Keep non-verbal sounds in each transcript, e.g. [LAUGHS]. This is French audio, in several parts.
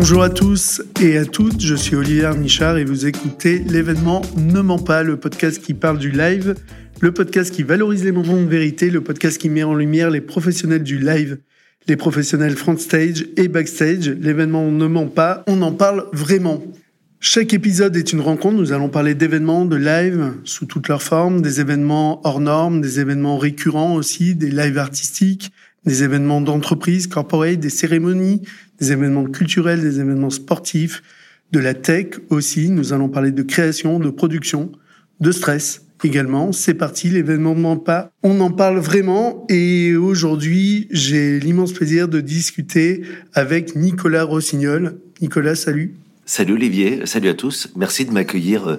Bonjour à tous et à toutes, je suis Olivier Michard et vous écoutez l'événement Ne ment pas, le podcast qui parle du live, le podcast qui valorise les moments de vérité, le podcast qui met en lumière les professionnels du live, les professionnels front stage et backstage. L'événement Ne ment pas, on en parle vraiment. Chaque épisode est une rencontre. Nous allons parler d'événements, de live sous toutes leurs formes, des événements hors normes, des événements récurrents aussi, des lives artistiques, des événements d'entreprise, corporate, des cérémonies, des événements culturels, des événements sportifs, de la tech aussi. Nous allons parler de création, de production, de stress également. C'est parti, l'événement ne ment pas. On en parle vraiment et aujourd'hui, j'ai l'immense plaisir de discuter avec Nicolas Rossignol. Nicolas, salut. Salut Olivier, salut à tous. Merci de m'accueillir euh,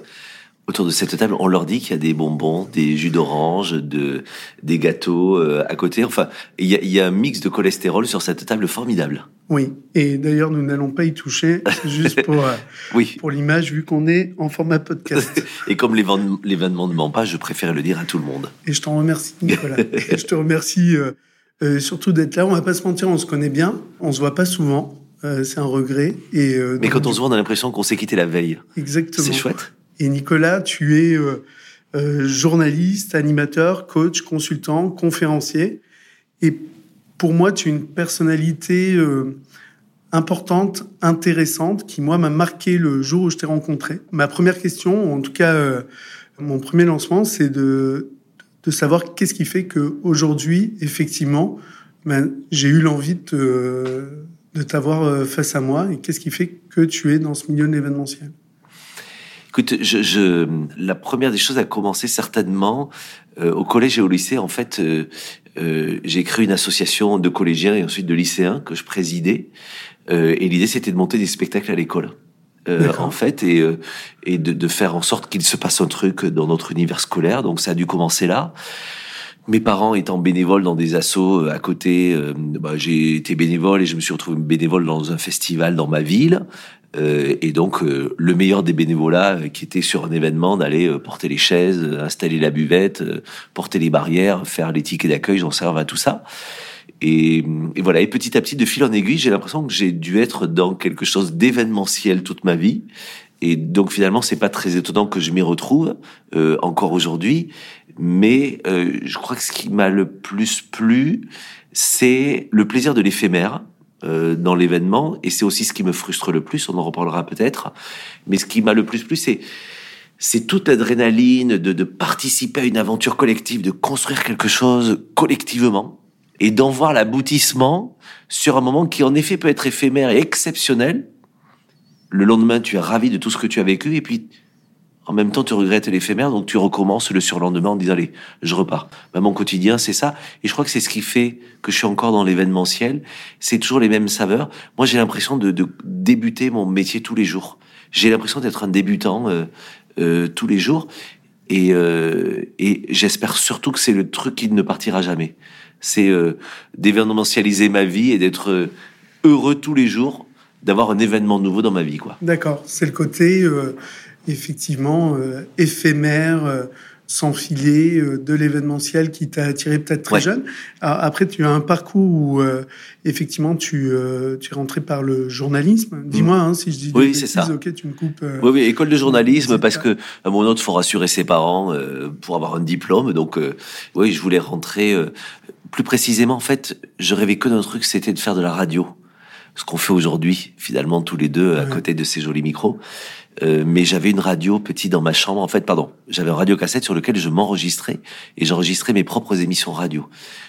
autour de cette table. On leur dit qu'il y a des bonbons, des jus d'orange, de, des gâteaux euh, à côté. Enfin, il y, a, il y, a, un mix de cholestérol sur cette table formidable. Oui, et d'ailleurs, nous n'allons pas y toucher. Juste pour, euh, [LAUGHS] oui. pour l'image, vu qu'on est en format podcast. [LAUGHS] et comme l'événement ne ment pas, je préfère le dire à tout le monde. Et je t'en remercie, Nicolas. et [LAUGHS] je te remercie euh, surtout d'être là. On va pas se mentir, on se connaît bien. On se voit pas souvent. C'est un regret. Et, Mais quand on se voit, on a l'impression qu'on s'est quitté la veille. Exactement. C'est chouette. Et Nicolas, tu es euh, euh, journaliste, animateur, coach, consultant, conférencier. Et pour moi, tu es une personnalité importante, intéressante, qui, moi, m'a marqué le jour où je t'ai rencontré. Ma première question, en tout cas, mon premier lancement, c'est de, savoir qu'est-ce qui fait que aujourd'hui, effectivement, ben, j'ai eu l'envie de de t'avoir euh, face à moi et qu'est-ce qui fait que tu es dans ce milieu de l'événementiel? Écoute, je, je, la première des choses a commencé certainement euh, au collège et au lycée. En fait, euh, euh, j'ai créé une association de collégiens et ensuite de lycéens que je présidais. Euh, et l'idée, c'était de monter des spectacles à l'école. en fait, et, et de, de, faire en sorte qu'il se passe un truc dans notre univers scolaire. Donc, ça a dû commencer là. Mes parents étant bénévoles dans des assos euh, à côté, euh, bah, j'ai été bénévole et je me suis retrouvé bénévole dans un festival dans ma ville. Euh, et donc, euh, le meilleur des bénévolats euh, qui était sur un événement d'aller porter les chaises, installer la buvette, porter les barrières, faire les tickets d'accueil, j'en serve à tout ça. Et, et, voilà, et petit à petit, de fil en aiguille, j'ai l'impression que j'ai dû être dans quelque chose d'événementiel toute ma vie. Et donc finalement, c'est pas très étonnant que je m'y retrouve euh, encore aujourd'hui. Mais euh, je crois que ce qui m'a le plus plu, c'est le plaisir de l'éphémère euh, dans l'événement, et c'est aussi ce qui me frustre le plus. On en reparlera peut-être. Mais ce qui m'a le plus plu, c'est c'est toute l'adrénaline de, de participer à une aventure collective, de construire quelque chose collectivement et d'en voir l'aboutissement sur un moment qui en effet peut être éphémère et exceptionnel, le lendemain, tu es ravi de tout ce que tu as vécu, et puis en même temps, tu regrettes l'éphémère, donc tu recommences le surlendemain en disant allez, je repars. Ben, mon quotidien, c'est ça, et je crois que c'est ce qui fait que je suis encore dans l'événementiel. C'est toujours les mêmes saveurs. Moi, j'ai l'impression de, débuter mon métier tous les jours. J'ai l'impression d'être un débutant euh, euh, tous les jours, et, euh, et j'espère surtout que c'est le truc qui ne partira jamais. C'est d'événementialiser ma vie et d'être heureux tous les jours d'avoir un événement nouveau dans ma vie, quoi. D'accord, c'est le côté effectivement euh, éphémère, euh, sans filet euh, de l'événementiel qui t'a attiré peut-être très Ouais. jeune. Alors, après, tu as un parcours où euh, effectivement tu, euh, tu es rentré par le journalisme. Dis-moi hein, si je dis Oui, c'est ça. Ok, tu me coupes. euh, Oui, oui, école de journalisme, parce ça. que à mon autre, faut rassurer ses parents euh, pour avoir un diplôme. Donc, euh, oui, je voulais rentrer. euh, plus précisément, en fait, je rêvais que d'un truc, c'était de faire de la radio. Ce qu'on fait aujourd'hui, finalement, tous les deux, à Ouais. côté de ces jolis micros. Euh, mais j'avais une radio petit dans ma chambre. En fait, pardon, j'avais un radiocassette sur lequel je m'enregistrais et j'enregistrais mes propres émissions radio.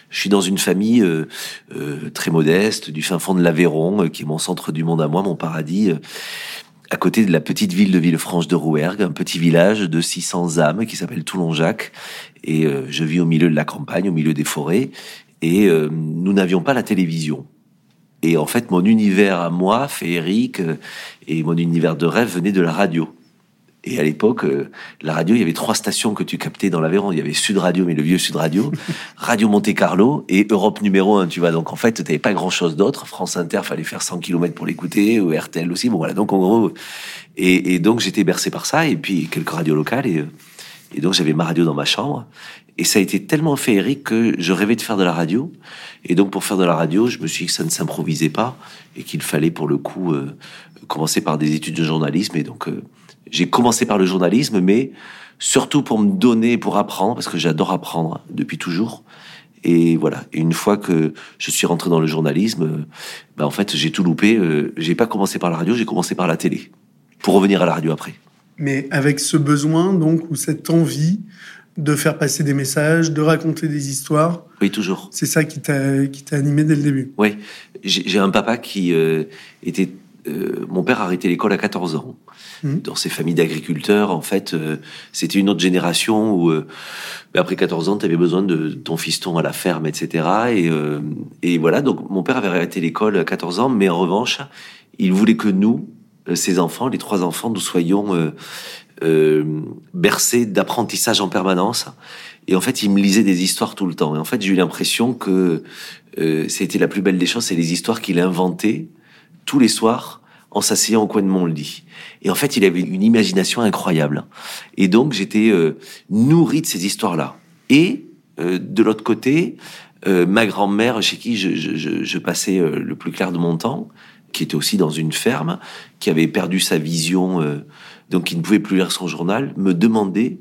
Je suis dans une famille euh, euh, très modeste, du fin fond de l'Aveyron, euh, qui est mon centre du monde à moi, mon paradis. euh, à côté de la petite ville de Villefranche de Rouergue, un petit village de 600 âmes qui s'appelle Toulon-Jacques. Et je vis au milieu de la campagne, au milieu des forêts. Et nous n'avions pas la télévision. Et en fait, mon univers à moi, féerique, euh, et mon univers de rêve venait de la radio. Et à l'époque, euh, la radio, il y avait trois stations que tu captais dans l'Aveyron. Il y avait Sud Radio, mais le vieux Sud Radio, [LAUGHS] Radio Monte Carlo et Europe numéro 1, tu vois. Donc en fait, tu n'avais pas grand-chose d'autre. France Inter, fallait faire 100 km pour l'écouter, ou RTL aussi. Bon voilà, donc en gros... Et, et donc j'étais bercé par ça, et puis quelques radios locales. Et, euh, et donc j'avais ma radio dans ma chambre. Et ça a été tellement féerique que je rêvais de faire de la radio. Et donc, pour faire de la radio, je me suis dit que ça ne s'improvisait pas et qu'il fallait, pour le coup, euh, commencer par des études de journalisme. Et donc, euh, j'ai commencé par le journalisme, mais surtout pour me donner, pour apprendre, parce que j'adore apprendre depuis toujours. Et voilà. une fois que je suis rentré dans le journalisme, bah en fait, j'ai tout loupé. J'ai pas commencé par la radio, j'ai commencé par la télé, pour revenir à la radio après. Mais avec ce besoin, donc, ou cette envie de faire passer des messages, de raconter des histoires. Oui, toujours. C'est ça qui t'a qui t'a animé dès le début. Oui, j'ai un papa qui euh, était. Euh, mon père a arrêté l'école à 14 ans. Mmh. Dans ces familles d'agriculteurs, en fait, euh, c'était une autre génération où, euh, après 14 ans, tu avais besoin de ton fiston à la ferme, etc. Et, et voilà, donc mon père avait arrêté l'école à 14 ans, mais en revanche, il voulait que nous, ses enfants, les trois enfants, nous soyons euh, bercé d'apprentissage en permanence. Et en fait, il me lisait des histoires tout le temps. Et en fait, j'ai eu l'impression que euh, c'était la plus belle des choses, c'est les histoires qu'il inventait tous les soirs en s'asseyant au coin de mon lit. Et en fait, il avait une imagination incroyable. Et donc, j'étais euh, nourri de ces histoires-là. Et euh, de l'autre côté, euh, ma grand-mère, chez qui je, je, je, passais le plus clair de mon temps, qui était aussi dans une ferme, qui avait perdu sa vision donc qui ne pouvait plus lire son journal, me demandait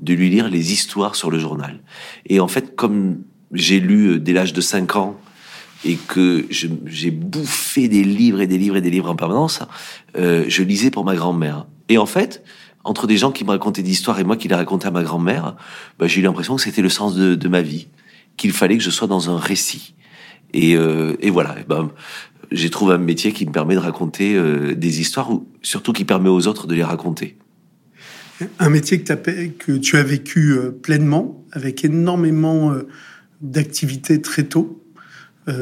de lui lire les histoires sur le journal. Et en fait, comme j'ai lu euh, dès l'âge de 5 ans et que j'ai bouffé des livres et des livres et des livres en permanence, euh, je lisais pour ma grand-mère. Et en fait, entre des gens qui me racontaient des histoires et moi qui les racontais à ma grand-mère, bah, j'ai eu l'impression que c'était le sens de, ma vie, qu'il fallait que je sois dans un récit. Et, euh, voilà. Ben, j'ai trouvé un métier qui me permet de raconter des histoires, ou surtout qui permet aux autres de les raconter. Un métier que, que tu as vécu euh, pleinement, avec énormément euh, d'activités très tôt.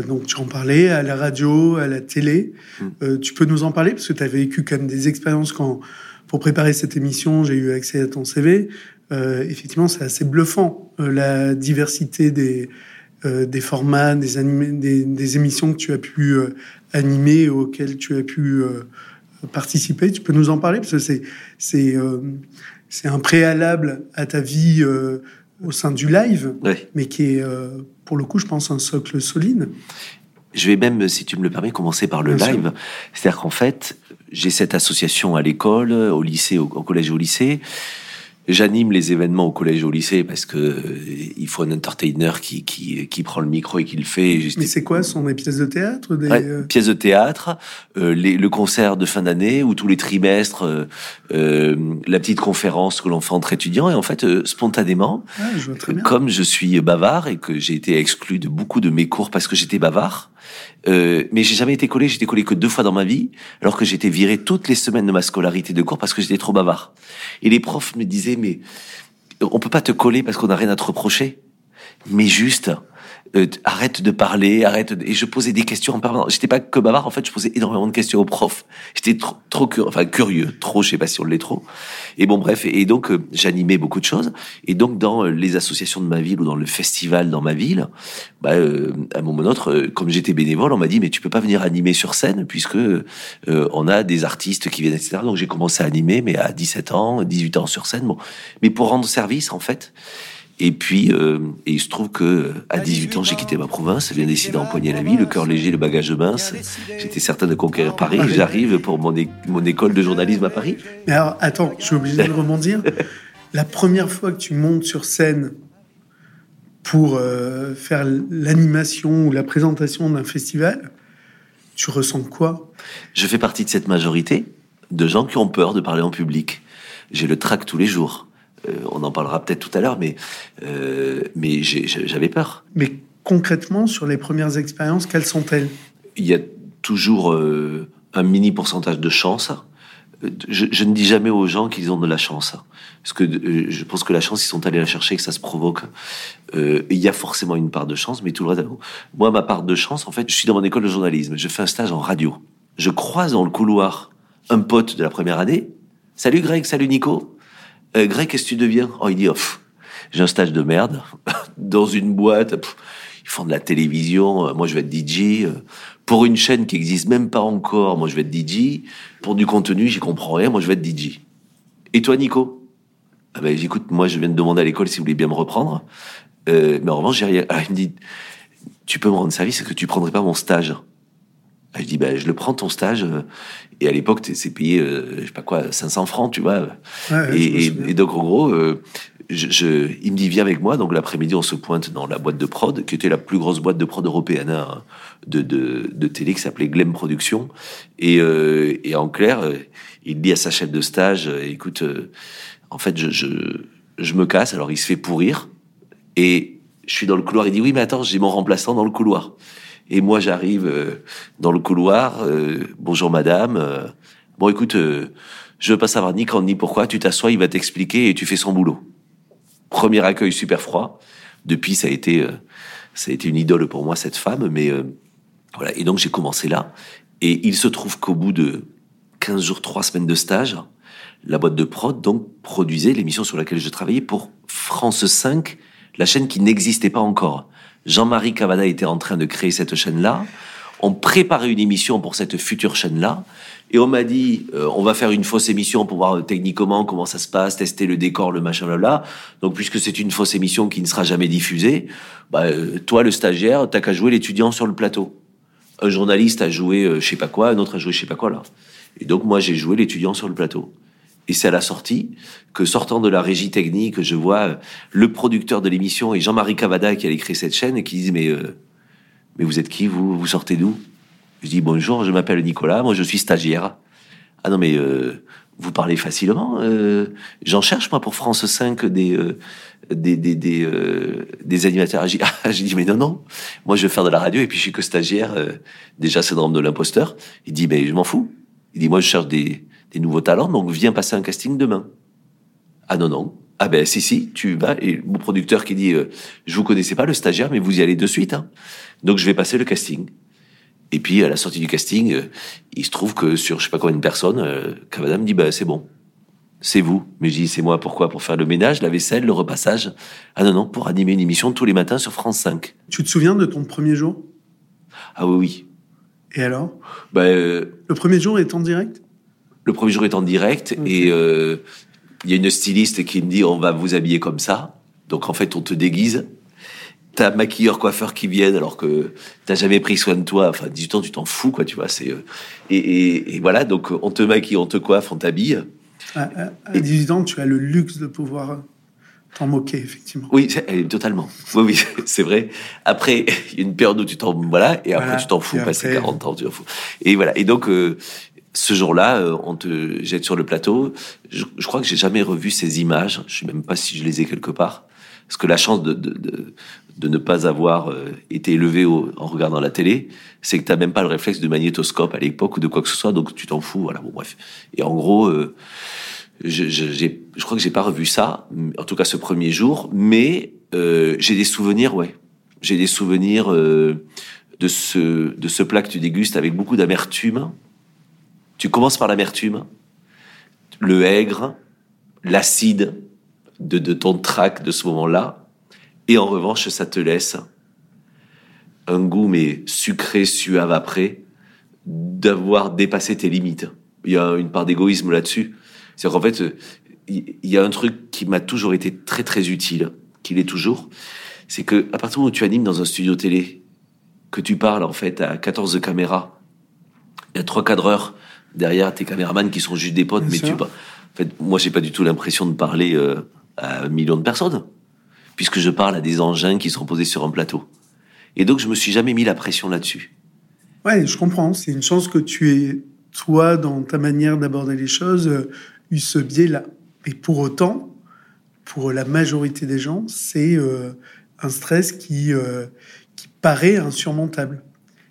donc tu en parlais à la radio, à la télé. Mm. tu peux nous en parler? Parce que tu as vécu quand même des expériences quand pour préparer cette émission, j'ai eu accès à ton CV. effectivement, c'est assez bluffant la diversité des euh, des formats, des, animés, des, émissions que tu as pu euh, animer, auxquelles tu as pu euh, participer. Tu peux nous en parler parce que c'est c'est c'est un préalable à ta vie au sein du live, mais qui est pour le coup, je pense, un socle solide. Je vais même, si tu me le permets, commencer par le live. C'est-à-dire qu'en fait, j'ai cette association à l'école, au lycée, au collège et au lycée. J'anime les événements au collège et au lycée parce que euh, il faut un entertainer qui, qui, qui prend le micro et qui le fait. Mais c'est quoi Sont des pièces de théâtre des... Euh pièces de théâtre, euh, les, le concert de fin d'année ou tous les trimestres, euh, la petite conférence que l'on fait entre étudiants. Et en fait, spontanément, ah, je comme je suis bavard et que j'ai été exclu de beaucoup de mes cours parce que j'étais bavard, euh, mais j'ai jamais été collé, j'étais collé que deux fois dans ma vie, alors que j'étais viré toutes les semaines de ma scolarité de cours parce que j'étais trop bavard. Et les profs me disaient, mais on peut pas te coller parce qu'on a rien à te reprocher. Mais juste, euh, arrête de parler, arrête. Et je posais des questions en permanence. J'étais pas que bavard, en fait, je posais énormément de questions aux profs. J'étais trop, trop curieux, enfin curieux, trop, je sais pas si on l'est trop. Et bon, bref, et, donc euh, j'animais beaucoup de choses. Et donc dans euh, les associations de ma ville ou dans le festival dans ma ville, bah, euh, à un moment autre, comme j'étais bénévole, on m'a dit mais tu peux pas venir animer sur scène puisque on a des artistes qui viennent, etc. Donc j'ai commencé à animer, mais à 17 ans, 18 ans sur scène. Bon, mais pour rendre service, en fait. Et puis, euh, et il se trouve que à 18 ans, j'ai quitté ma province, bien décidé d'empoigner la vie, le cœur léger, le bagage mince. J'étais certain de conquérir Paris. J'arrive pour mon, mon école de journalisme à Paris. Mais alors, attends, je suis obligé de rebondir. [LAUGHS] la première fois que tu montes sur scène pour euh, faire l'animation ou la présentation d'un festival, tu ressens quoi? Je fais partie de cette majorité de gens qui ont peur de parler en public. J'ai le trac tous les jours. Euh, on en parlera peut-être tout à l'heure, mais, euh, mais j'avais peur. Mais concrètement, sur les premières expériences, quelles sont-elles? Il y a toujours euh, un mini pourcentage de chance. Je, ne dis jamais aux gens qu'ils ont de la chance, parce que je pense que la chance, ils sont allés la chercher, que ça se provoque. il y a forcément une part de chance, mais tout le reste. Moi, ma part de chance, en fait, je suis dans mon école de journalisme. Je fais un stage en radio. Je croise dans le couloir un pote de la première année. Salut Greg, salut Nico. Euh, Greg, qu'est-ce que tu deviens? Oh, il dit, oh, j'ai un stage de merde [LAUGHS] dans une boîte. ils font de la télévision. Euh, moi, je vais être DJ. Euh, pour une chaîne qui existe même pas encore, moi, je vais être DJ. Pour du contenu, j'y comprends rien. Moi, je vais être DJ. Et toi, Nico? Ah ben, j'écoute, moi, je viens de demander à l'école si vous voulez bien me reprendre. Euh, mais en revanche, j'ai rien. Ah, il me dit, tu peux me rendre service, est-ce que tu prendrais pas mon stage Je dis, ben, je le prends ton stage. Et à l'époque, c'est payé, euh, je sais pas quoi, 500 francs, tu vois. Ouais, et, et, donc, en gros, euh, je, je- il me dit, viens avec moi. Donc, l'après-midi, on se pointe dans la boîte de prod, qui était la plus grosse boîte de prod européenne hein, de, de, de télé, qui s'appelait Glem Productions. Et, euh, et en clair, euh, il dit à sa chef de stage, euh, écoute, euh, en fait, je, je, je me casse. Alors, il se fait pourrir. Et je suis dans le couloir. Il dit, oui, mais attends, j'ai mon remplaçant dans le couloir. Et moi, j'arrive euh, dans le couloir. euh, Bonjour, madame. euh, bon, écoute, je veux pas savoir ni quand ni pourquoi. Tu t'assois, il va t'expliquer et tu fais son boulot. Premier accueil super froid. Depuis, ça a été, ça a été une idole pour moi cette femme. Mais voilà. Et donc, j'ai commencé là. Et il se trouve qu'au bout de 15 jours, 3 semaines de stage, la boîte de prod donc produisait l'émission sur laquelle je travaillais pour France 5, la chaîne qui n'existait pas encore. Jean-Marie Cavada était en train de créer cette chaîne-là. On préparait une émission pour cette future chaîne-là. Et on m'a dit, euh, on va faire une fausse émission pour voir euh, techniquement comment ça se passe, tester le décor, le machin, blabla. Donc, puisque c'est une fausse émission qui ne sera jamais diffusée, bah, euh, toi, le stagiaire, t'as qu'à jouer l'étudiant sur le plateau. Un journaliste a joué euh, je sais pas quoi, un autre a joué je sais pas quoi, là. Et donc, moi, j'ai joué l'étudiant sur le plateau. Et c'est à la sortie que, sortant de la régie technique, je vois le producteur de l'émission et Jean-Marie Cavada qui allait créer cette chaîne et qui disent mais euh, mais vous êtes qui vous? Vous sortez d'où? Je dis bonjour, je m'appelle Nicolas, moi je suis stagiaire. Ah non mais euh, vous parlez facilement. euh, J'en cherche moi pour France 5 des euh, des des des, euh, des animateurs. J'ai ah, j'ai dit mais non non, moi je veux faire de la radio et puis je suis que stagiaire. euh, déjà syndrome de l'imposteur. Il dit mais je m'en fous. Il dit moi je cherche des des nouveaux talents donc viens passer un casting demain. Ah non non. Ah ben si si, tu vas et mon producteur qui dit euh, je vous connaissais pas le stagiaire mais vous y allez de suite hein. Donc je vais passer le casting. Et puis à la sortie du casting, euh, il se trouve que sur je sais pas combien de personnes, euh, Cavada me dit bah c'est bon. C'est vous. Mais je dis c'est moi pourquoi? Pour faire le ménage, la vaisselle, le repassage. Ah non non, pour animer une émission tous les matins sur France 5. Tu te souviens de ton premier jour? Ah oui oui. Et alors? Bah, euh, Le premier jour est en direct? Le premier jour est en direct et euh, il y a une styliste qui me dit on va vous habiller comme ça. Donc en fait on te déguise. T'as maquilleur, coiffeur qui viennent alors que t'as jamais pris soin de toi. Enfin 18 ans tu t'en fous quoi tu vois. C'est euh, et, et, et voilà donc on te maquille, on te coiffe, on t'habille. à, à- à 18 ans, tu as le luxe de pouvoir euh, t'en moquer, effectivement. Oui, eh, totalement. Oui, oui, [LAUGHS] c'est vrai. Après, il y a une période où tu t'en, voilà, et après Voilà. tu t'en fous, après- 40 ans, tu t'en fous. Et voilà. Et donc, euh, ce jour-là, euh, on te jette sur le plateau. Je, je crois que j'ai jamais revu ces images. Je sais même pas si je les ai quelque part. Parce que la chance de, de, de, de ne pas avoir euh, été élevé au- en regardant la télé, c'est que t'as même pas le réflexe de magnétoscope à l'époque ou de quoi que ce soit, donc tu t'en fous. Voilà. Bon, bref. Et en gros, euh, je, je, je crois que j'ai pas revu ça, en tout cas ce premier jour, mais euh, j'ai des souvenirs, ouais. J'ai des souvenirs de ce de ce plat que tu dégustes avec beaucoup d'amertume. Tu commences par l'amertume, le aigre, l'acide de, de ton trac de ce moment-là, et en revanche, ça te laisse un goût mais sucré, suave après, d'avoir dépassé tes limites. Il y a une part d'égoïsme là-dessus. C'est qu'en fait, il y a un truc qui m'a toujours été très très utile, qu'il est toujours, c'est que à partir où tu animes dans un studio télé, que tu parles en fait à 14 caméras, il y a trois cadreurs derrière tes caméramans qui sont juste des potes, Bien mais sûr. tu pas. En fait, moi, j'ai pas du tout l'impression de parler euh, à un million de personnes, puisque je parle à des engins qui sont posés sur un plateau. Et donc, je me suis jamais mis la pression là-dessus. Ouais, je comprends. C'est une chance que tu aies, toi, dans ta manière d'aborder les choses, euh, eu ce biais-là. Et pour autant, pour la majorité des gens, c'est euh, un stress qui, euh, qui paraît insurmontable.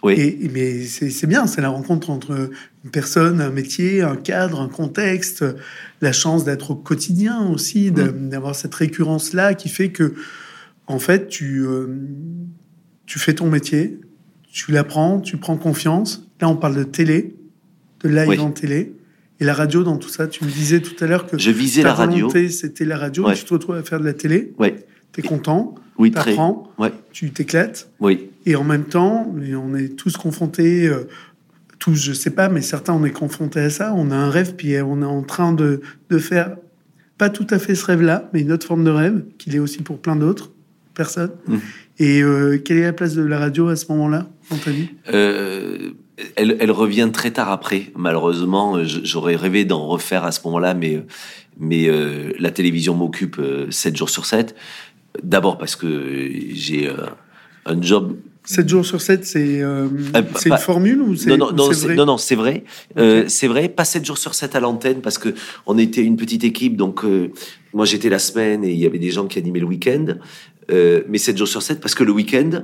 Oui. Et, mais c'est bien, c'est la rencontre entre une personne, un métier, un cadre, un contexte, la chance d'être au quotidien aussi, de- d'avoir cette récurrence-là qui fait que, en fait, tu, euh, tu fais ton métier, tu l'apprends, tu prends confiance. Là, on parle de télé, de live Oui. en télé. Et la radio, dans tout ça, tu me disais tout à l'heure que Je visais ta la radio. c'était la radio. Ouais. Tu te retrouves à faire de la télé. Ouais. T'es content, Oui, très. Ouais. tu t'éclates. Oui. Et en même temps, et on est tous confrontés, euh, tous, je sais pas, mais certains, on est confrontés à ça. On a un rêve, puis on est en train de, de faire pas tout à fait ce rêve-là, mais une autre forme de rêve, qu'il est aussi pour plein d'autres personnes. Mmh. Et euh, quelle est la place de la radio à ce moment-là, vie Euh, elle, elle revient très tard après. Malheureusement, j'aurais rêvé d'en refaire à ce moment-là, mais mais euh, la télévision m'occupe euh, 7 jours sur 7. D'abord parce que j'ai euh, un job 7 jours sur 7, c'est euh, Euh, pas- une formule ou c'est non, c'est non, non, c'est vrai. Euh, c'est vrai. Pas 7 jours sur 7 à l'antenne parce que on était une petite équipe. Donc, euh, moi, j'étais la semaine et il y avait des gens qui animaient le week-end. Euh, mais 7 jours sur 7 parce que le week-end,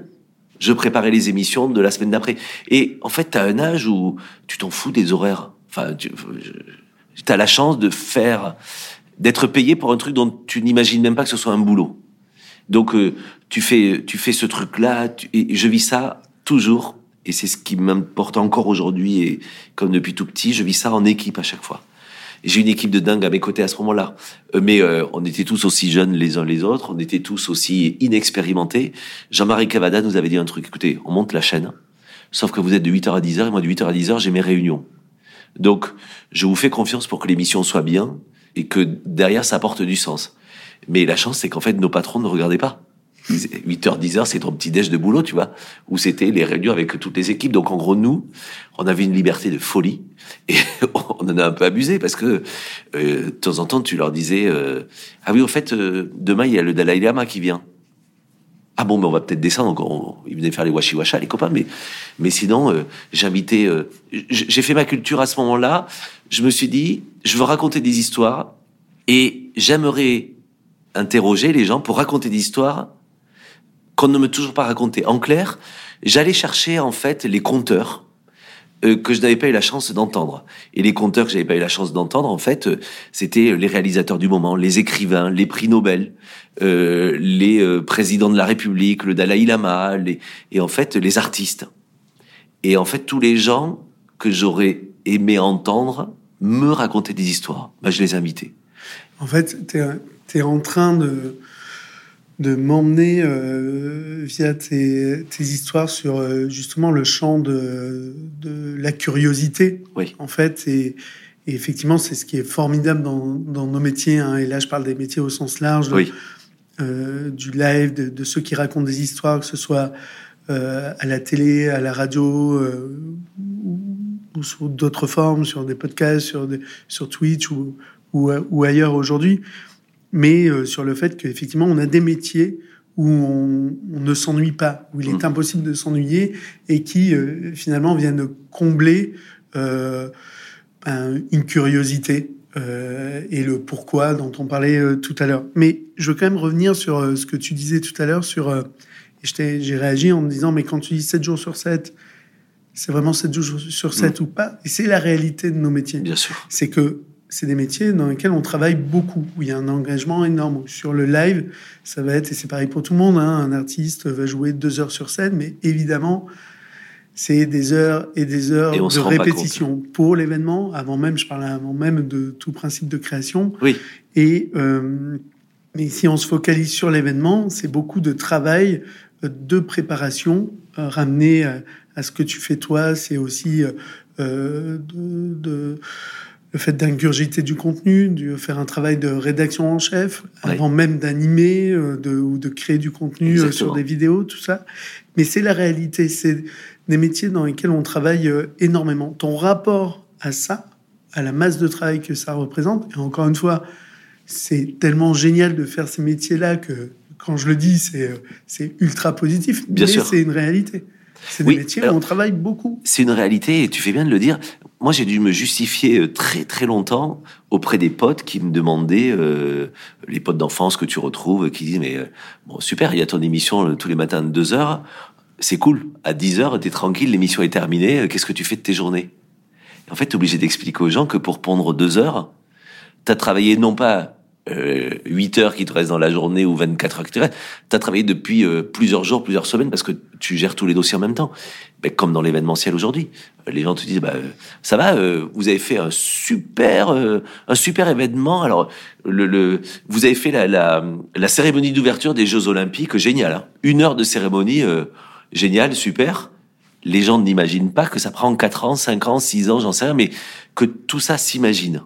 je préparais les émissions de la semaine d'après. Et en fait, tu as un âge où tu t'en fous des horaires. Enfin, tu as la chance de faire, d'être payé pour un truc dont tu n'imagines même pas que ce soit un boulot. Donc euh, tu fais tu fais ce truc là et je vis ça toujours et c'est ce qui m'importe encore aujourd'hui et comme depuis tout petit je vis ça en équipe à chaque fois. J'ai une équipe de dingue à mes côtés à ce moment-là, Euh, mais euh, on était tous aussi jeunes les uns les autres, on était tous aussi inexpérimentés. Jean-Marie Cavada nous avait dit un truc. Écoutez, on monte la chaîne, sauf que vous êtes de 8h à 10h et moi de 8h à 10h j'ai mes réunions. Donc, je vous fais confiance pour que l'émission soit bien et que derrière, ça apporte du sens. Mais la chance, c'est qu'en fait, nos patrons ne regardaient pas. 8h, 10h, c'est ton petit déj de boulot, tu vois, où c'était les réunions avec toutes les équipes. Donc, en gros, nous, on avait une liberté de folie [LAUGHS] et on en a un peu abusé parce que euh, de temps en temps, tu leur disais, euh, ah oui, au fait, euh, demain, il y a le Dalai Lama qui vient. Ah bon, mais on va peut-être descendre. Donc on- ils faire les washi washa, les copains. Mais, mais sinon, euh, j'invitais. euh, j'ai fait ma culture à ce moment-là. Je me suis dit, je veux raconter des histoires et j'aimerais interroger les gens pour raconter des histoires qu'on ne m'a toujours pas racontées. En clair, j'allais chercher en fait les conteurs euh, que je n'avais pas eu la chance d'entendre. Et les conteurs que j'avais pas eu la chance d'entendre, en fait, euh, c'était les réalisateurs du moment, les écrivains, les prix Nobel, euh, les euh, présidents de la République, le Dalai Lama, les, et en fait les artistes. Et en fait tous les gens que j'aurais aimé entendre me raconter des histoires, bah, je les invitais. En fait, en train de, de m'emmener euh, via tes, tes histoires sur euh, justement le champ de, de la curiosité. Oui. En fait, et, et effectivement, c'est ce qui est formidable dans, dans nos métiers. hein. et là, je parle des métiers au sens large, Oui, euh, du live, de, de ceux qui racontent des histoires, que ce soit euh, à la télé, à la radio, euh, ou, ou sous d'autres formes, sur des podcasts, sur, des, sur Twitch ou, ou, ou ailleurs aujourd'hui. Mais euh, sur le fait qu'effectivement, on a des métiers où on, on ne s'ennuie pas, où il est Mm. impossible de s'ennuyer et qui euh, finalement viennent combler euh, un- une curiosité et le pourquoi dont on parlait tout à l'heure. Mais je veux quand même revenir sur ce que tu disais tout à l'heure sur j'ai réagi en me disant mais quand tu dis 7 jours sur 7 c'est vraiment 7 jours sur 7 ou pas? Et c'est la réalité de nos métiers bien sûr. c'est que c'est des métiers dans lesquels on travaille beaucoup, où il y a un engagement énorme. Sur le live, ça va être, et c'est pareil pour tout le monde, hein, un artiste va jouer deux heures sur scène, mais évidemment, c'est des heures et des heures Et de répétition pour l'événement, avant même, je parlais avant même de tout principe de création. Oui, Et euh, mais si on se focalise sur l'événement, c'est beaucoup de travail euh, de préparation euh, ramené à, à ce que tu fais toi. C'est aussi euh, euh, de, de- le fait d'ingurgiter du contenu, de faire un travail de rédaction en chef, avant même d'animer euh, de, ou de créer du contenu euh, sur des vidéos, tout ça. Mais c'est la réalité. C'est des métiers dans lesquels on travaille euh, énormément. Ton rapport à ça, à la masse de travail que ça représente, et encore une fois, c'est tellement génial de faire ces métiers-là que quand je le dis, c'est ultra positif. Bien mais c'est une réalité. C'est Oui, des métiers alors- où on travaille beaucoup. c'est une réalité et tu fais bien de le dire. Moi, j'ai dû me justifier euh, très très longtemps auprès des potes qui me demandaient, euh, les potes d'enfance que tu retrouves, qui disent mais euh, bon super, il y a ton émission euh, tous les matins de 2 heures, c'est cool. À 10 heures, t'es tranquille, l'émission est terminée. Qu'est-ce que tu fais de tes journées? En fait, t'es obligé d'expliquer aux gens que pour pondre 2 heures, t'as travaillé non pas euh, 8 heures qui te restent dans la journée ou 24 heures qui te restent, t'as travaillé depuis euh, plusieurs jours, plusieurs semaines parce que tu gères tous les dossiers en même temps. Ben, comme dans l'événementiel aujourd'hui. Euh, Les gens te disent, bah, ça va, euh, vous avez fait un super, un super événement. Alors, vous avez fait la, cérémonie d'ouverture des Jeux Olympiques, génial. Hein Une heure de cérémonie, génial, super. Les gens n'imaginent pas que ça prend 4 ans, 5 ans, 6 ans, j'en sais rien, mais que tout ça s'imagine.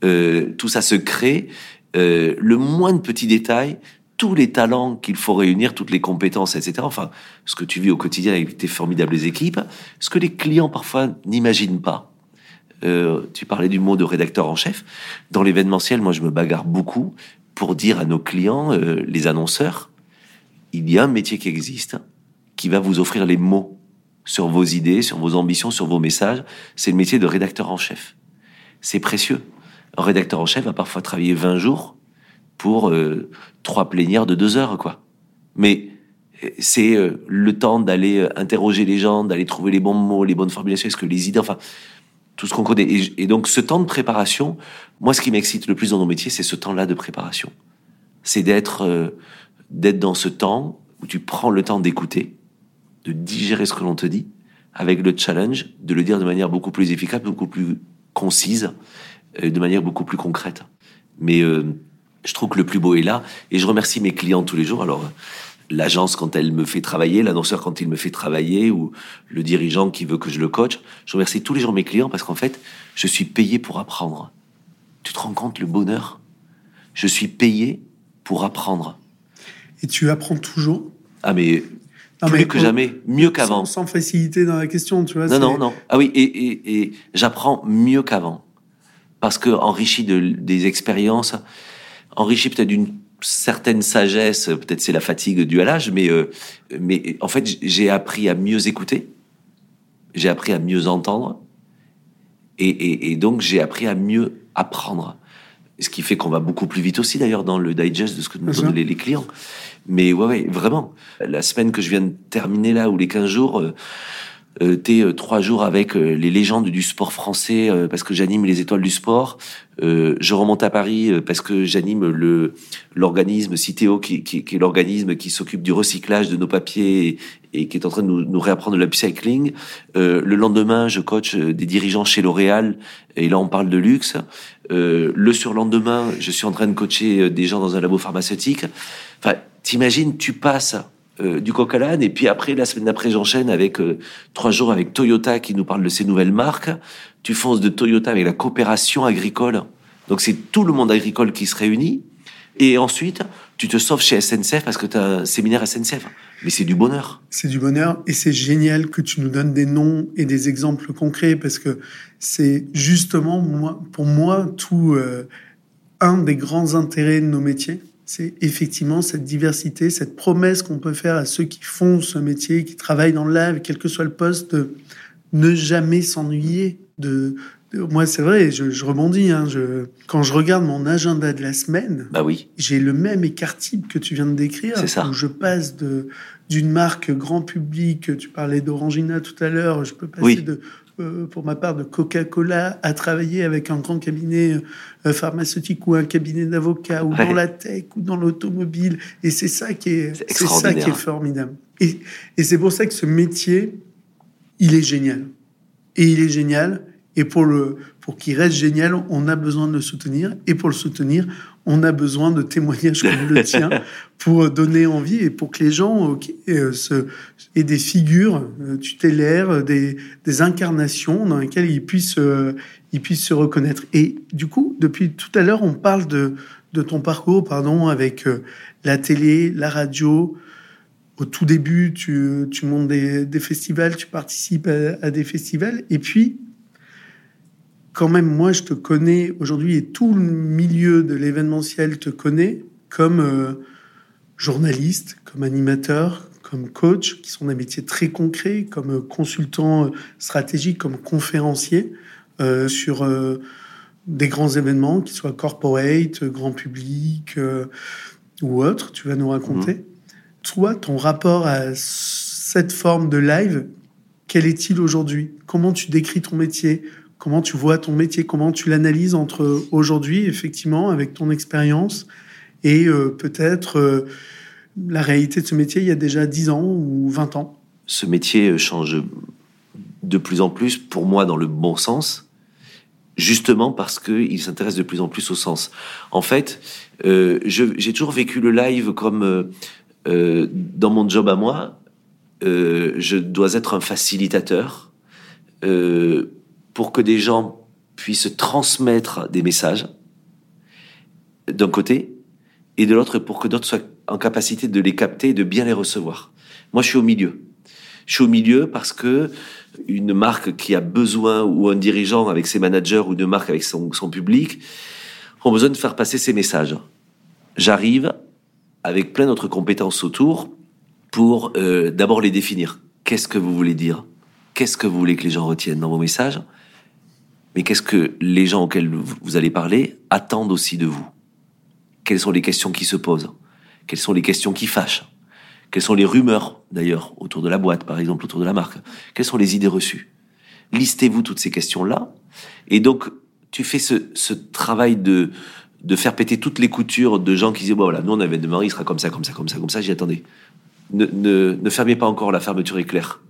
Tout ça se crée. Euh, le moins de petits détails, tous les talents qu'il faut réunir, toutes les compétences, etc. Enfin, ce que tu vis au quotidien avec tes formidables équipes, ce que les clients parfois n'imaginent pas. Euh, tu parlais du mot de rédacteur en chef. Dans l'événementiel, moi, je me bagarre beaucoup pour dire à nos clients, euh, les annonceurs, il y a un métier qui existe, qui va vous offrir les mots sur vos idées, sur vos ambitions, sur vos messages. C'est le métier de rédacteur en chef. C'est précieux. Un rédacteur en chef va parfois travailler 20 jours pour euh, trois plénières de deux heures, quoi. Mais euh, c'est euh, le temps d'aller interroger les gens, d'aller trouver les bons mots, les bonnes formulations, est-ce que les idées, enfin, tout ce qu'on connaît. Et, donc, ce temps de préparation, moi, ce qui m'excite le plus dans nos métiers, c'est ce temps-là de préparation. C'est d'être, d'être dans ce temps où tu prends le temps d'écouter, de digérer ce que l'on te dit, avec le challenge de le dire de manière beaucoup plus efficace, beaucoup plus concise, de manière beaucoup plus concrète. Mais je trouve que le plus beau est là. Et je remercie mes clients tous les jours. Alors, l'agence quand elle me fait travailler, l'annonceur quand il me fait travailler, ou le dirigeant qui veut que je le coach. Je remercie tous les jours mes clients parce qu'en fait, je suis payé pour apprendre. Tu te rends compte le bonheur? Je suis payé pour apprendre. Et tu apprends toujours? Ah mais plus que jamais, mieux qu'avant. Sans, facilité dans la question, tu vois. Non, non, non. Ah oui, et, et, j'apprends mieux qu'avant. Parce que enrichi de, des expériences, enrichi peut-être d'une certaine sagesse, peut-être c'est la fatigue due à l'âge, mais, euh, mais en fait, j'ai appris à mieux écouter, j'ai appris à mieux entendre, et, et, donc j'ai appris à mieux apprendre. Ce qui fait qu'on va beaucoup plus vite aussi, d'ailleurs, dans le digest de ce que nous donnent les, clients. Mais ouais, ouais, vraiment. La semaine que je viens de terminer là, ou les 15 jours, euh, euh, t'es euh, trois jours avec euh, les légendes du sport français parce que j'anime les étoiles du sport. je remonte à Paris parce que j'anime le l'organisme Citeo qui, qui, qui est l'organisme qui s'occupe du recyclage de nos papiers et, qui est en train de nous, nous réapprendre le upcycling. le lendemain, je coach des dirigeants chez L'Oréal et là on parle de luxe. le surlendemain, je suis en train de coacher des gens dans un labo pharmaceutique. Enfin, t'imagines, tu passes euh, du coq à et puis après la semaine d'après j'enchaîne avec euh, trois jours avec Toyota qui nous parle de ses nouvelles marques. Tu fonces de Toyota avec la coopération agricole. Donc c'est tout le monde agricole qui se réunit. Et ensuite, tu te sauves chez SNCF parce que tu as un séminaire SNCF. Mais c'est du bonheur. C'est du bonheur et c'est génial que tu nous donnes des noms et des exemples concrets parce que c'est justement moi, pour moi tout euh, un des grands intérêts de nos métiers c'est effectivement cette diversité, cette promesse qu'on peut faire à ceux qui font ce métier, qui travaillent dans le live, quel que soit le poste, de ne jamais s'ennuyer. De, moi, c'est vrai, je, rebondis. Hein, je, quand je regarde mon agenda de la semaine, bah oui, j'ai le même écart type que tu viens de décrire. C'est ça. Où je passe de d'une marque grand public. Tu parlais d'Orangina tout à l'heure. Je peux passer de pour ma part, de Coca-Cola à travailler avec un grand cabinet euh, pharmaceutique ou un cabinet d'avocats ou dans la tech ou dans l'automobile. Et c'est ça qui est, c'est ça qui est formidable. Et, et c'est pour ça que ce métier, il est génial. Et il est génial. Et pour le, pour qu'il reste génial, on a besoin de le soutenir. Et pour le soutenir, on a besoin de témoignages comme le [LAUGHS] tien pour donner envie et pour que les gens euh, se, aient des figures euh, tutélaires, des, des, incarnations dans lesquelles ils puissent, euh, ils puissent se reconnaître. Et du coup, depuis tout à l'heure, on parle de, de ton parcours, pardon, avec la télé, la radio. Au tout début, tu, tu montes des, des festivals, tu participes à des festivals, et puis quand même, moi, je te connais aujourd'hui et tout le milieu de l'événementiel te connaît comme euh, journaliste, comme animateur, comme coach, qui sont des métiers très concrets, comme euh, consultant euh, stratégique, comme conférencier sur des grands événements, qu'ils soient corporate, grand public ou autres. Tu vas nous raconter. Mmh. Toi, ton rapport à cette forme de live, quel est-il aujourd'hui? Comment tu décris ton métier? Comment tu vois ton métier Comment tu l'analyses entre aujourd'hui, effectivement, avec ton expérience, et euh, peut-être euh, la réalité de ce métier il y a déjà 10 ans ou 20 ans Ce métier change de plus en plus, pour moi, dans le bon sens, justement parce qu'il s'intéresse de plus en plus au sens. En fait, euh, j'ai toujours vécu le live comme dans mon job à moi, je dois être un facilitateur pour que des gens puissent transmettre des messages d'un côté, et de l'autre pour que d'autres soient en capacité de les capter et de bien les recevoir. Moi, je suis au milieu. Je suis au milieu parce que une marque qui a besoin, ou un dirigeant avec ses managers, ou une marque avec son, public, ont besoin de faire passer ces messages. J'arrive avec plein d'autres compétences autour pour euh, d'abord les définir. Qu'est-ce que vous voulez dire? Qu'est-ce que vous voulez que les gens retiennent dans vos messages? Mais qu'est-ce que les gens auxquels vous allez parler attendent aussi de vous? Quelles sont les questions qui se posent? Quelles sont les questions qui fâchent? Quelles sont les rumeurs, d'ailleurs, autour de la boîte, par exemple, autour de la marque? Quelles sont les idées reçues? Listez-vous toutes ces questions-là. Et donc, tu fais ce, travail de, de faire péter toutes les coutures de gens qui disaient, bon, voilà, nous, on avait demandé, il sera comme ça, comme ça, comme ça, comme ça. J'y attendais. Ne, ne, ne fermez pas encore la fermeture éclair.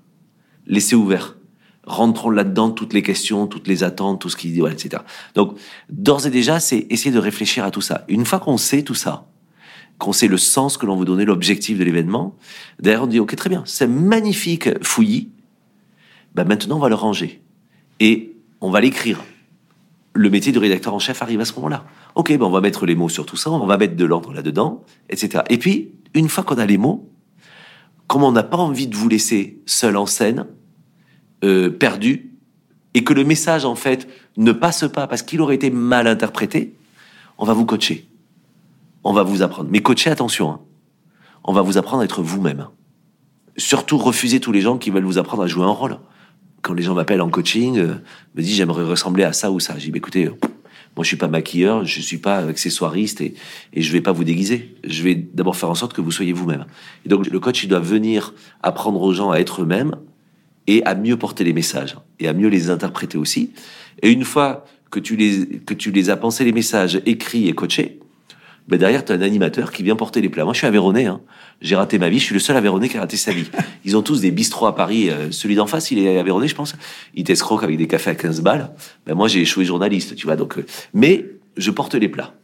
Laissez ouvert. Rentrons là-dedans toutes les questions, toutes les attentes, tout ce qui dit, ouais, etc. Donc, d'ores et déjà, c'est essayer de réfléchir à tout ça. Une fois qu'on sait tout ça, qu'on sait le sens que l'on veut donner, l'objectif de l'événement, derrière, on dit, OK, très bien, c'est magnifique fouillis. Ben, maintenant, on va le ranger. Et on va l'écrire. Le métier de rédacteur en chef arrive à ce moment-là. OK, ben, on va mettre les mots sur tout ça, on va mettre de l'ordre là-dedans, etc. Et puis, une fois qu'on a les mots, comme on n'a pas envie de vous laisser seul en scène, euh, perdu, et que le message, en fait, ne passe pas parce qu'il aurait été mal interprété, on va vous coacher. On va vous apprendre. Mais coacher, attention, hein. on va vous apprendre à être vous-même. Surtout, refusez tous les gens qui veulent vous apprendre à jouer un rôle. Quand les gens m'appellent en coaching, euh, me disent j'aimerais ressembler à ça ou ça. J'ai dit, bah, écoutez, euh, moi, je suis pas maquilleur, je suis pas accessoiriste et, et je vais pas vous déguiser. Je vais d'abord faire en sorte que vous soyez vous-même. Et donc, le coach, il doit venir apprendre aux gens à être eux-mêmes et à mieux porter les messages et à mieux les interpréter aussi. Et une fois que tu les, que tu les as pensés les messages écrits et coachés, ben derrière, tu as un animateur qui vient porter les plats. Moi, je suis Aveyronais. Hein. J'ai raté ma vie. Je suis le seul Aveyronais qui a raté sa vie. [LAUGHS] Ils ont tous des bistrots à Paris. Euh, celui d'en face, il est Aveyronais, je pense. Il t'escroque avec des cafés à 15 balles. Ben moi, j'ai échoué journaliste, tu vois. Donc, euh, mais je porte les plats.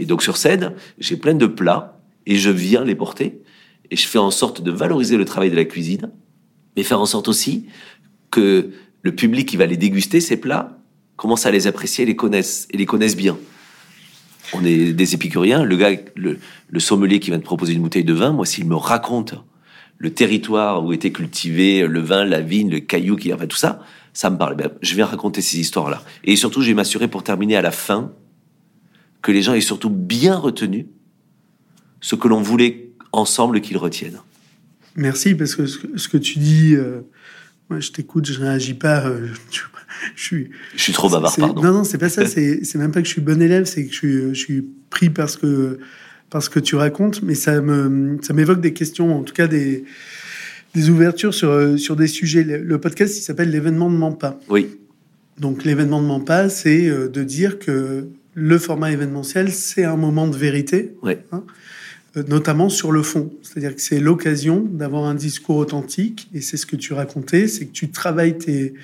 Et donc, sur scène, j'ai plein de plats et je viens les porter. Et je fais en sorte de valoriser le travail de la cuisine, mais faire en sorte aussi que le public qui va les déguster, ces plats, commence à les apprécier les connaissent, et les connaissent bien on est des épicuriens. Le gars, le, sommelier qui vient te proposer une bouteille de vin, moi, s'il me raconte le territoire où était cultivé le vin, la vigne, le caillou, qui, enfin tout ça, ça me parle. Ben, je vais raconter ces histoires-là. Et surtout, je vais m'assurer pour terminer à la fin que les gens aient surtout bien retenu ce que l'on voulait ensemble qu'ils retiennent. Merci, parce que ce que tu dis, euh, moi je t'écoute, je réagis pas, euh, [LAUGHS] je suis. Je suis trop bavard, pardon. Non, non, c'est pas ça. [LAUGHS] C'est même pas que je suis bon élève, c'est que je suis, je suis pris parce que parce que tu racontes, mais ça me ça m'évoque des questions, en tout cas des des ouvertures sur sur des sujets. Le podcast, il s'appelle l'événement ne ment pas. Oui. Donc l'événement ne ment pas, c'est euh, de dire que le format événementiel, c'est un moment de vérité. Oui. Hein, euh, notamment sur le fond. C'est-à-dire que c'est l'occasion d'avoir un discours authentique, et c'est ce que tu racontais, c'est que tu travailles tes,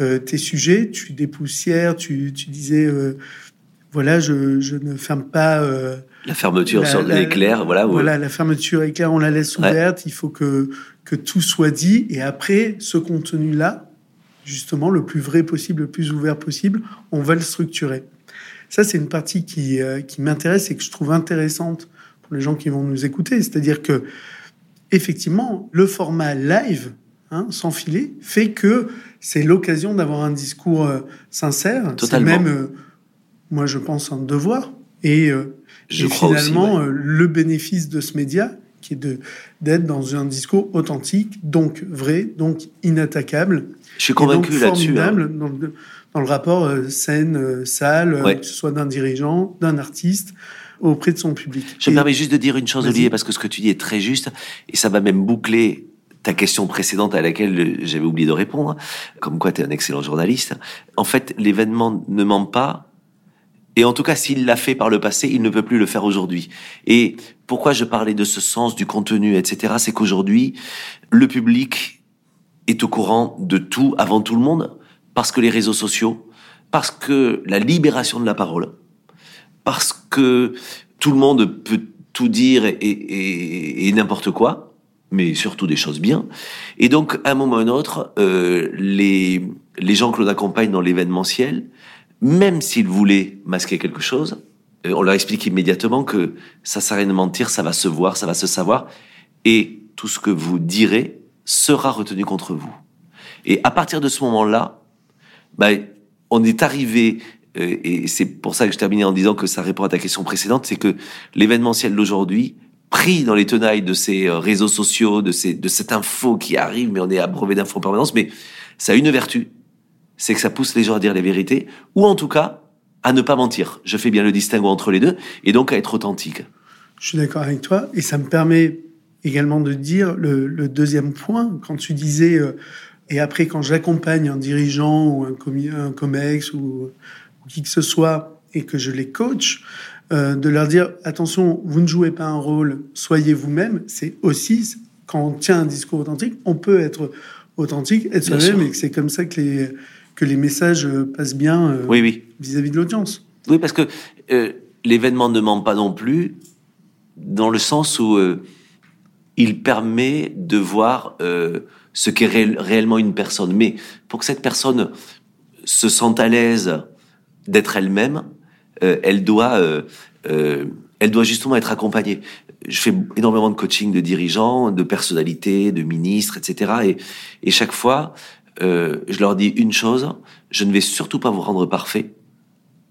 euh, tes sujets, tu dépoussières, tu, tu disais, euh, voilà, je, je, ne ferme pas. Euh, la fermeture sur l'éclair, voilà. Voilà, la fermeture éclair, on la laisse ouverte. Il faut que que tout soit dit, et après, ce contenu-là, justement, le plus vrai possible, le plus ouvert possible, on va le structurer. Ça, c'est une partie qui qui m'intéresse et que je trouve intéressante pour les gens qui vont nous écouter. C'est-à-dire que effectivement, le format live, hein, sans filet, fait que c'est l'occasion d'avoir un discours euh, sincère. C'est même, euh, moi, je pense, un devoir. Et, euh, je et finalement, aussi, ouais. le bénéfice de ce média, qui est de d'être dans un discours authentique, donc vrai, donc inattaquable. Je suis convaincu là-dessus. Hein. Dans, le, dans le rapport scène-salle, ouais. que ce soit d'un dirigeant, d'un artiste, auprès de son public. Je et... me permets juste de dire une chose, Olivier, parce que ce que tu dis est très juste, et ça va même boucler ta question précédente à laquelle j'avais oublié de répondre, comme quoi tu es un excellent journaliste. En fait, l'événement ne ment pas. Et en tout cas, s'il l'a fait par le passé, il ne peut plus le faire aujourd'hui. Et pourquoi je parlais de ce sens du contenu, etc., c'est qu'aujourd'hui, le public est au courant de tout avant tout le monde, parce que les réseaux sociaux, parce que la libération de la parole, parce que tout le monde peut tout dire et, et, et n'importe quoi, mais surtout des choses bien. Et donc, à un moment ou à un autre, euh, les, les gens que l'on accompagne dans l'événementiel, même s'ils voulaient masquer quelque chose, euh, on leur explique immédiatement que ça sert à rien de mentir, ça va se voir, ça va se savoir, et tout ce que vous direz sera retenu contre vous. Et à partir de ce moment-là, ben, on est arrivé, et c'est pour ça que je terminais en disant que ça répond à ta question précédente, c'est que l'événementiel d'aujourd'hui, pris dans les tenailles de ces euh, réseaux sociaux, de, ces, de cette info qui arrive, mais on est abreuvé d'infos en permanence, mais ça a une vertu, c'est que ça pousse les gens à dire les vérités, ou en tout cas à ne pas mentir. Je fais bien le distinguo entre les deux, et donc à être authentique. Je suis d'accord avec toi, et ça me permet également de dire le, deuxième point, quand tu disais, euh, et après quand j'accompagne un dirigeant ou un, un COMEX ou, qui que ce soit, et que je les coach, euh, de leur dire, attention, vous ne jouez pas un rôle, soyez vous-même, c'est aussi, quand on tient un discours authentique, on peut être authentique, être soi-même, et que c'est comme ça que les que les messages euh, passent bien euh, oui, oui. vis-à-vis de l'audience. Oui, parce que euh, l'événement ne ment pas non plus, dans le sens où il permet de voir ce qu'est réellement une personne. Mais pour que cette personne se sente à l'aise d'être elle-même, elle doit, elle doit justement être accompagnée. Je fais énormément de coaching de dirigeants, de personnalités, de ministres, etc. Et, et chaque fois, euh, je leur dis une chose, je ne vais surtout pas vous rendre parfait,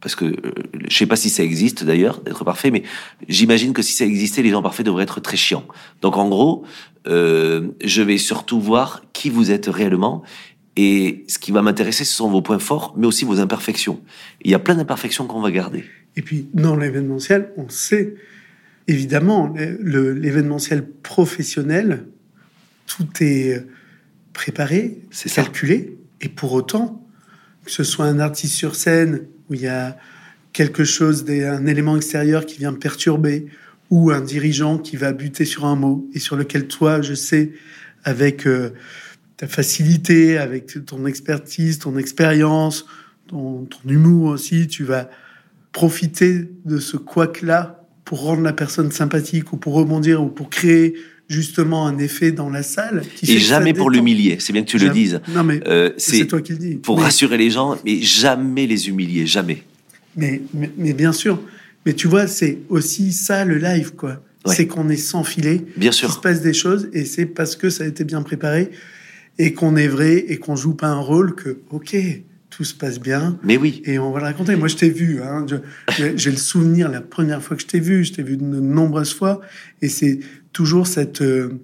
parce que euh, je sais pas si ça existe d'ailleurs d'être parfait, mais j'imagine que si ça existait, les gens parfaits devraient être très chiants. Donc en gros, euh, je vais surtout voir qui vous êtes réellement. Et ce qui va m'intéresser, ce sont vos points forts, mais aussi vos imperfections. Il y a plein d'imperfections qu'on va garder. Et puis, dans l'événementiel, on sait, évidemment, l'événementiel professionnel, tout est préparé, c'est calculé, et pour autant, que ce soit un artiste sur scène où il y a quelque chose, un élément extérieur qui vient perturber, ou un dirigeant qui va buter sur un mot et sur lequel toi, je sais, avec euh, ta facilité, avec ton expertise, ton expérience, ton, ton, humour aussi, tu vas profiter de ce couac-là pour rendre la personne sympathique ou pour rebondir ou pour créer justement un effet dans la salle. Qui et jamais pour l'humilier, c'est bien que tu le dises. Non mais euh, c'est toi qui le dis. Pour rassurer les gens, mais jamais les humilier, jamais. Mais, mais, bien sûr. Mais tu vois, c'est aussi ça le live, quoi. C'est qu'on est sans filet. Bien sûr. Il se passe des choses et c'est parce que ça a été bien préparé et qu'on est vrai et qu'on joue pas un rôle que, ok, tout se passe bien. Mais oui. Et on va le raconter. Moi, je t'ai vu. Hein, J'ai le souvenir la première fois que je t'ai vu. Je t'ai vu de nombreuses fois. Et c'est toujours cette, euh,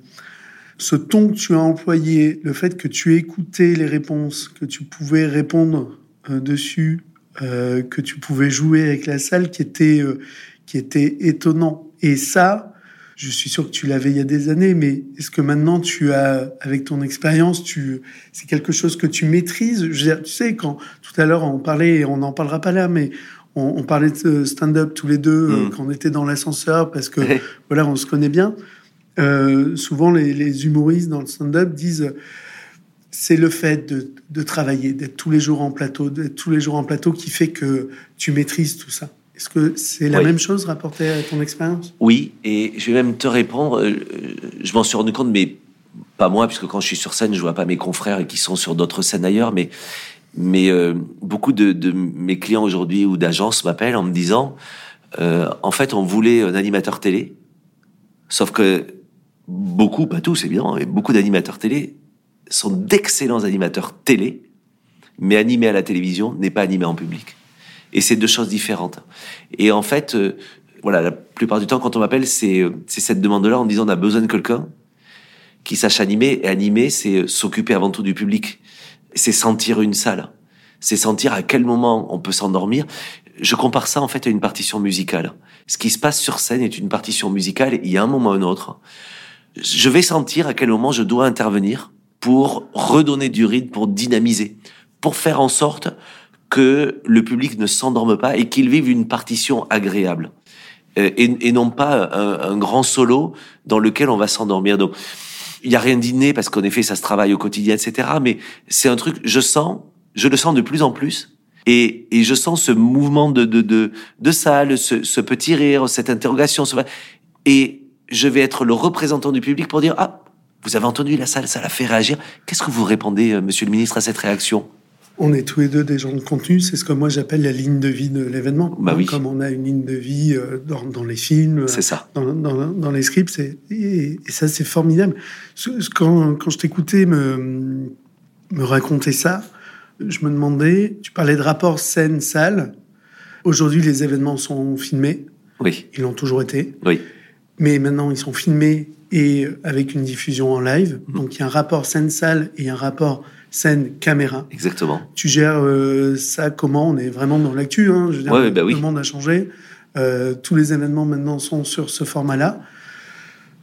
ce ton que tu as employé, le fait que tu écoutais les réponses, que tu pouvais répondre euh, dessus, euh, que tu pouvais jouer avec la salle, qui était, qui était étonnant. Et ça, je suis sûr que tu l'avais il y a des années, mais est-ce que maintenant tu as, avec ton expérience, tu, c'est quelque chose que tu maîtrises? Je, Tu sais, quand tout à l'heure on parlait, et on n'en parlera pas là, mais on, parlait de stand-up tous les deux mm. quand on était dans l'ascenseur parce que [LAUGHS] voilà, on se connaît bien. Euh, souvent, les, humoristes dans le stand-up disent c'est le fait de, travailler, d'être tous les jours en plateau, d'être tous les jours en plateau qui fait que tu maîtrises tout ça. Est-ce que c'est la même chose rapporté à ton expérience? Oui, et je vais même te répondre. Euh, je m'en suis rendu compte, mais pas moi, puisque quand je suis sur scène, je vois pas mes confrères qui sont sur d'autres scènes ailleurs, mais mais euh, beaucoup de, de, mes clients aujourd'hui ou d'agences m'appellent en me disant, en fait, on voulait un animateur télé, sauf que beaucoup, pas tous évidemment, mais beaucoup d'animateurs télé sont d'excellents animateurs télé, mais animés à la télévision n'est pas animé en public. Et c'est deux choses différentes. Et en fait, euh, voilà, la plupart du temps, quand on m'appelle, c'est euh, cette demande-là en disant on a besoin de quelqu'un qui sache animer. Et animer, c'est euh, s'occuper avant tout du public. C'est sentir une salle. C'est sentir à quel moment on peut s'endormir. Je compare ça en fait à une partition musicale. Ce qui se passe sur scène est une partition musicale. Il y a un moment ou un autre je vais sentir à quel moment je dois intervenir pour redonner du rythme, pour dynamiser, pour faire en sorte que le public ne s'endorme pas et qu'il vive une partition agréable. Euh, et, non pas un, grand solo dans lequel on va s'endormir. Donc, il y a rien d'inné parce qu'en effet, ça se travaille au quotidien, etc. Mais c'est un truc, je sens, je le sens de plus en plus. Et, je sens ce mouvement de, de, de, de salle, ce, ce petit rire, cette interrogation. Et je vais être le représentant du public pour dire ah vous avez entendu la salle, ça l'a fait réagir. Qu'est-ce que vous répondez, euh, Monsieur le ministre, à cette réaction? On est tous les deux des gens de contenu, c'est ce que moi j'appelle la ligne de vie de l'événement. Bah oui. Comme on a une ligne de vie euh, dans, dans les films, C'est ça. dans, dans, dans les scripts, et, et ça c'est formidable. Quand, quand je t'écoutais me, me raconter ça, je me demandais, tu parlais de rapport scène-salle. Aujourd'hui, les événements sont filmés, Oui, ils l'ont toujours été, oui, mais maintenant ils sont filmés et avec une diffusion en live. Mhm. Donc il y a un rapport scène-salle et un rapport scène-caméra. exactement. Tu gères euh, ça comment? On est vraiment dans l'actu. Hein, je veux dire, Ouais, bah oui. Le monde a changé. Euh, tous les événements maintenant sont sur ce format-là.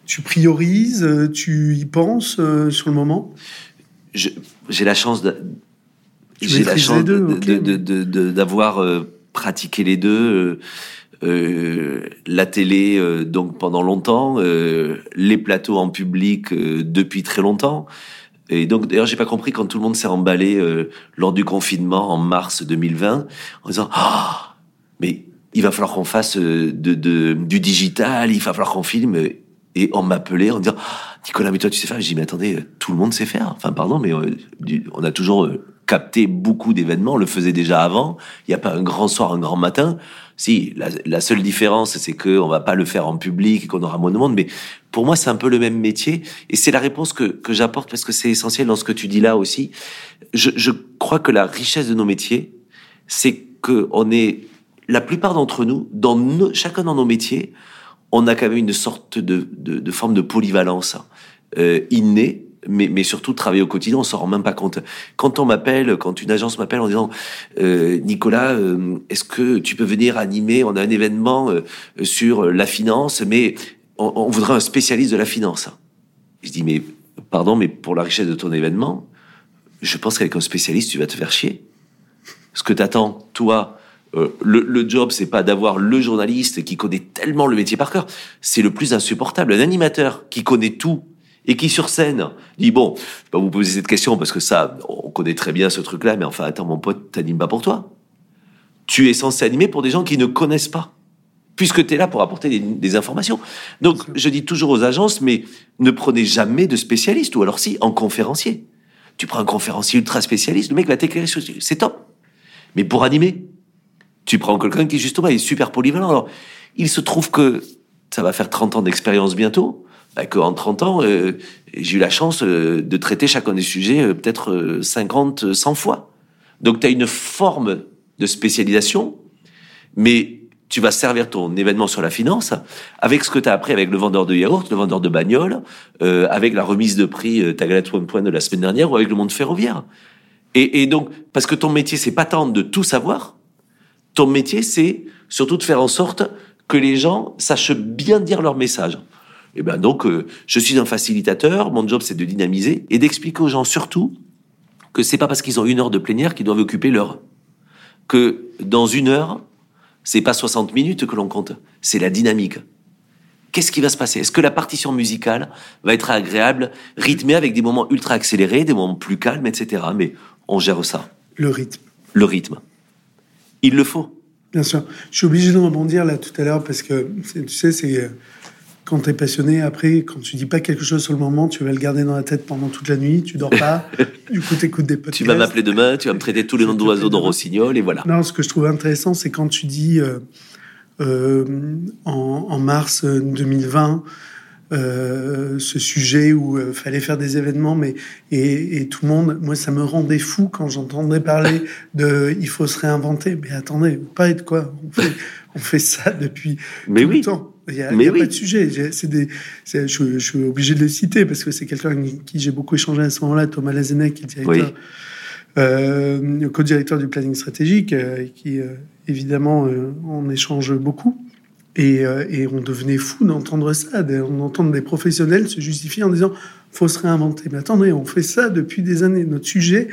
Tu priorises, euh, tu y penses euh, sur le moment? J'ai la chance de, j'ai la chance de- de- de- de- de- d'avoir euh, pratiqué les deux. euh, la télé euh, donc pendant longtemps, euh, les plateaux en public depuis très longtemps. Et donc d'ailleurs j'ai pas compris quand tout le monde s'est emballé euh, lors du confinement en mars 2020 en disant ah mais il va falloir qu'on fasse euh, de, de- du digital, il va falloir qu'on filme. Et on m'appelait en disant Ah, Nicolas, mais toi tu sais faire? Je dis mais attendez, euh, tout le monde sait faire. Enfin pardon, mais euh, on a toujours euh, capté beaucoup d'événements. On le faisait déjà avant. Il n'y a pas un grand soir, un grand matin. Si la, la seule différence, c'est que on va pas le faire en public et qu'on aura moins de monde. Mais pour moi, c'est un peu le même métier. Et c'est la réponse que, que j'apporte parce que c'est essentiel dans ce que tu dis là aussi. Je, je crois que la richesse de nos métiers, c'est que on est la plupart d'entre nous, dans nos- chacun dans nos métiers, on a quand même une sorte de, de, de forme de polyvalence euh, innée, mais, mais surtout travailler au quotidien, on s'en rend même pas compte. Quand on m'appelle, quand une agence m'appelle en disant euh, Nicolas, euh, est-ce que tu peux venir animer On a un événement euh, sur la finance, mais on, on voudrait un spécialiste de la finance. Je dis mais pardon, mais pour la richesse de ton événement, je pense qu'avec un spécialiste, tu vas te faire chier. Ce que t'attends, toi, euh, le, le job, c'est pas d'avoir le journaliste qui connaît tellement le métier par cœur. C'est le plus insupportable. Un animateur qui connaît tout et qui sur scène dit bon, je vais pas vous poser cette question parce que ça, on connaît très bien ce truc-là, mais enfin attends mon pote, t'animes pas pour toi. Tu es censé animer pour des gens qui ne connaissent pas, puisque tu es là pour apporter des, des informations. Donc je dis toujours aux agences, mais ne prenez jamais de spécialiste, ou alors si, en conférencier. Tu prends un conférencier ultra spécialiste, le mec va t'éclairer sur c'est top. Mais pour animer, tu prends quelqu'un qui justement est super polyvalent. Alors, il se trouve que ça va faire 30 ans d'expérience bientôt, bah, qu'en 30 ans, euh, j'ai eu la chance euh, de traiter chacun des sujets euh, peut-être euh, 50, 100 fois. Donc, tu as une forme de spécialisation, mais tu vas servir ton événement sur la finance avec ce que tu as appris avec le vendeur de yaourt, le vendeur de bagnole, euh, avec la remise de prix euh, ta galette one point de la semaine dernière ou avec le monde ferroviaire. Et, et donc, parce que ton métier, c'est pas tant de tout savoir, ton métier, c'est surtout de faire en sorte que les gens sachent bien dire leur message. Et ben donc, euh, je suis un facilitateur. Mon job, c'est de dynamiser et d'expliquer aux gens surtout que c'est pas parce qu'ils ont une heure de plénière qu'ils doivent occuper l'heure. Que dans une heure, c'est pas 60 minutes que l'on compte, c'est la dynamique. Qu'est-ce qui va se passer? Est-ce que la partition musicale va être agréable, rythmée avec des moments ultra accélérés, des moments plus calmes, etc. Mais on gère ça. Le rythme. Le rythme. Il le faut. Bien sûr. Je suis obligé de rebondir là tout à l'heure parce que tu sais, c'est euh, quand tu es passionné, après, quand tu dis pas quelque chose sur le moment, tu vas le garder dans la tête pendant toute la nuit, tu dors pas, [LAUGHS] du coup, tu écoutes des podcasts. Tu vas m'appeler demain, tu vas me traiter tous les noms d'oiseaux dans Rossignol, et voilà. Non, ce que je trouve intéressant, c'est quand tu dis euh, euh, en, en mars euh, 2020 euh, ce sujet où il fallait faire des événements, mais et, et tout le monde, moi, ça me rendait fou quand j'entendais parler [LAUGHS] de il faut se réinventer. Mais attendez, pas être quoi? On fait, on fait ça depuis Mais tout oui. le temps. Il n'y a, y a oui. pas de sujet. C'est des, je, je suis obligé de le citer parce que c'est quelqu'un avec qui j'ai beaucoup échangé à ce moment-là, Thomas Lazenec, qui est directeur Oui. euh, co-directeur du planning stratégique, euh, qui euh, évidemment on échange beaucoup. Et, et on devenait fou d'entendre ça, d'entendre des professionnels se justifier en disant faut se réinventer. Mais attendez, on fait ça depuis des années. Notre sujet,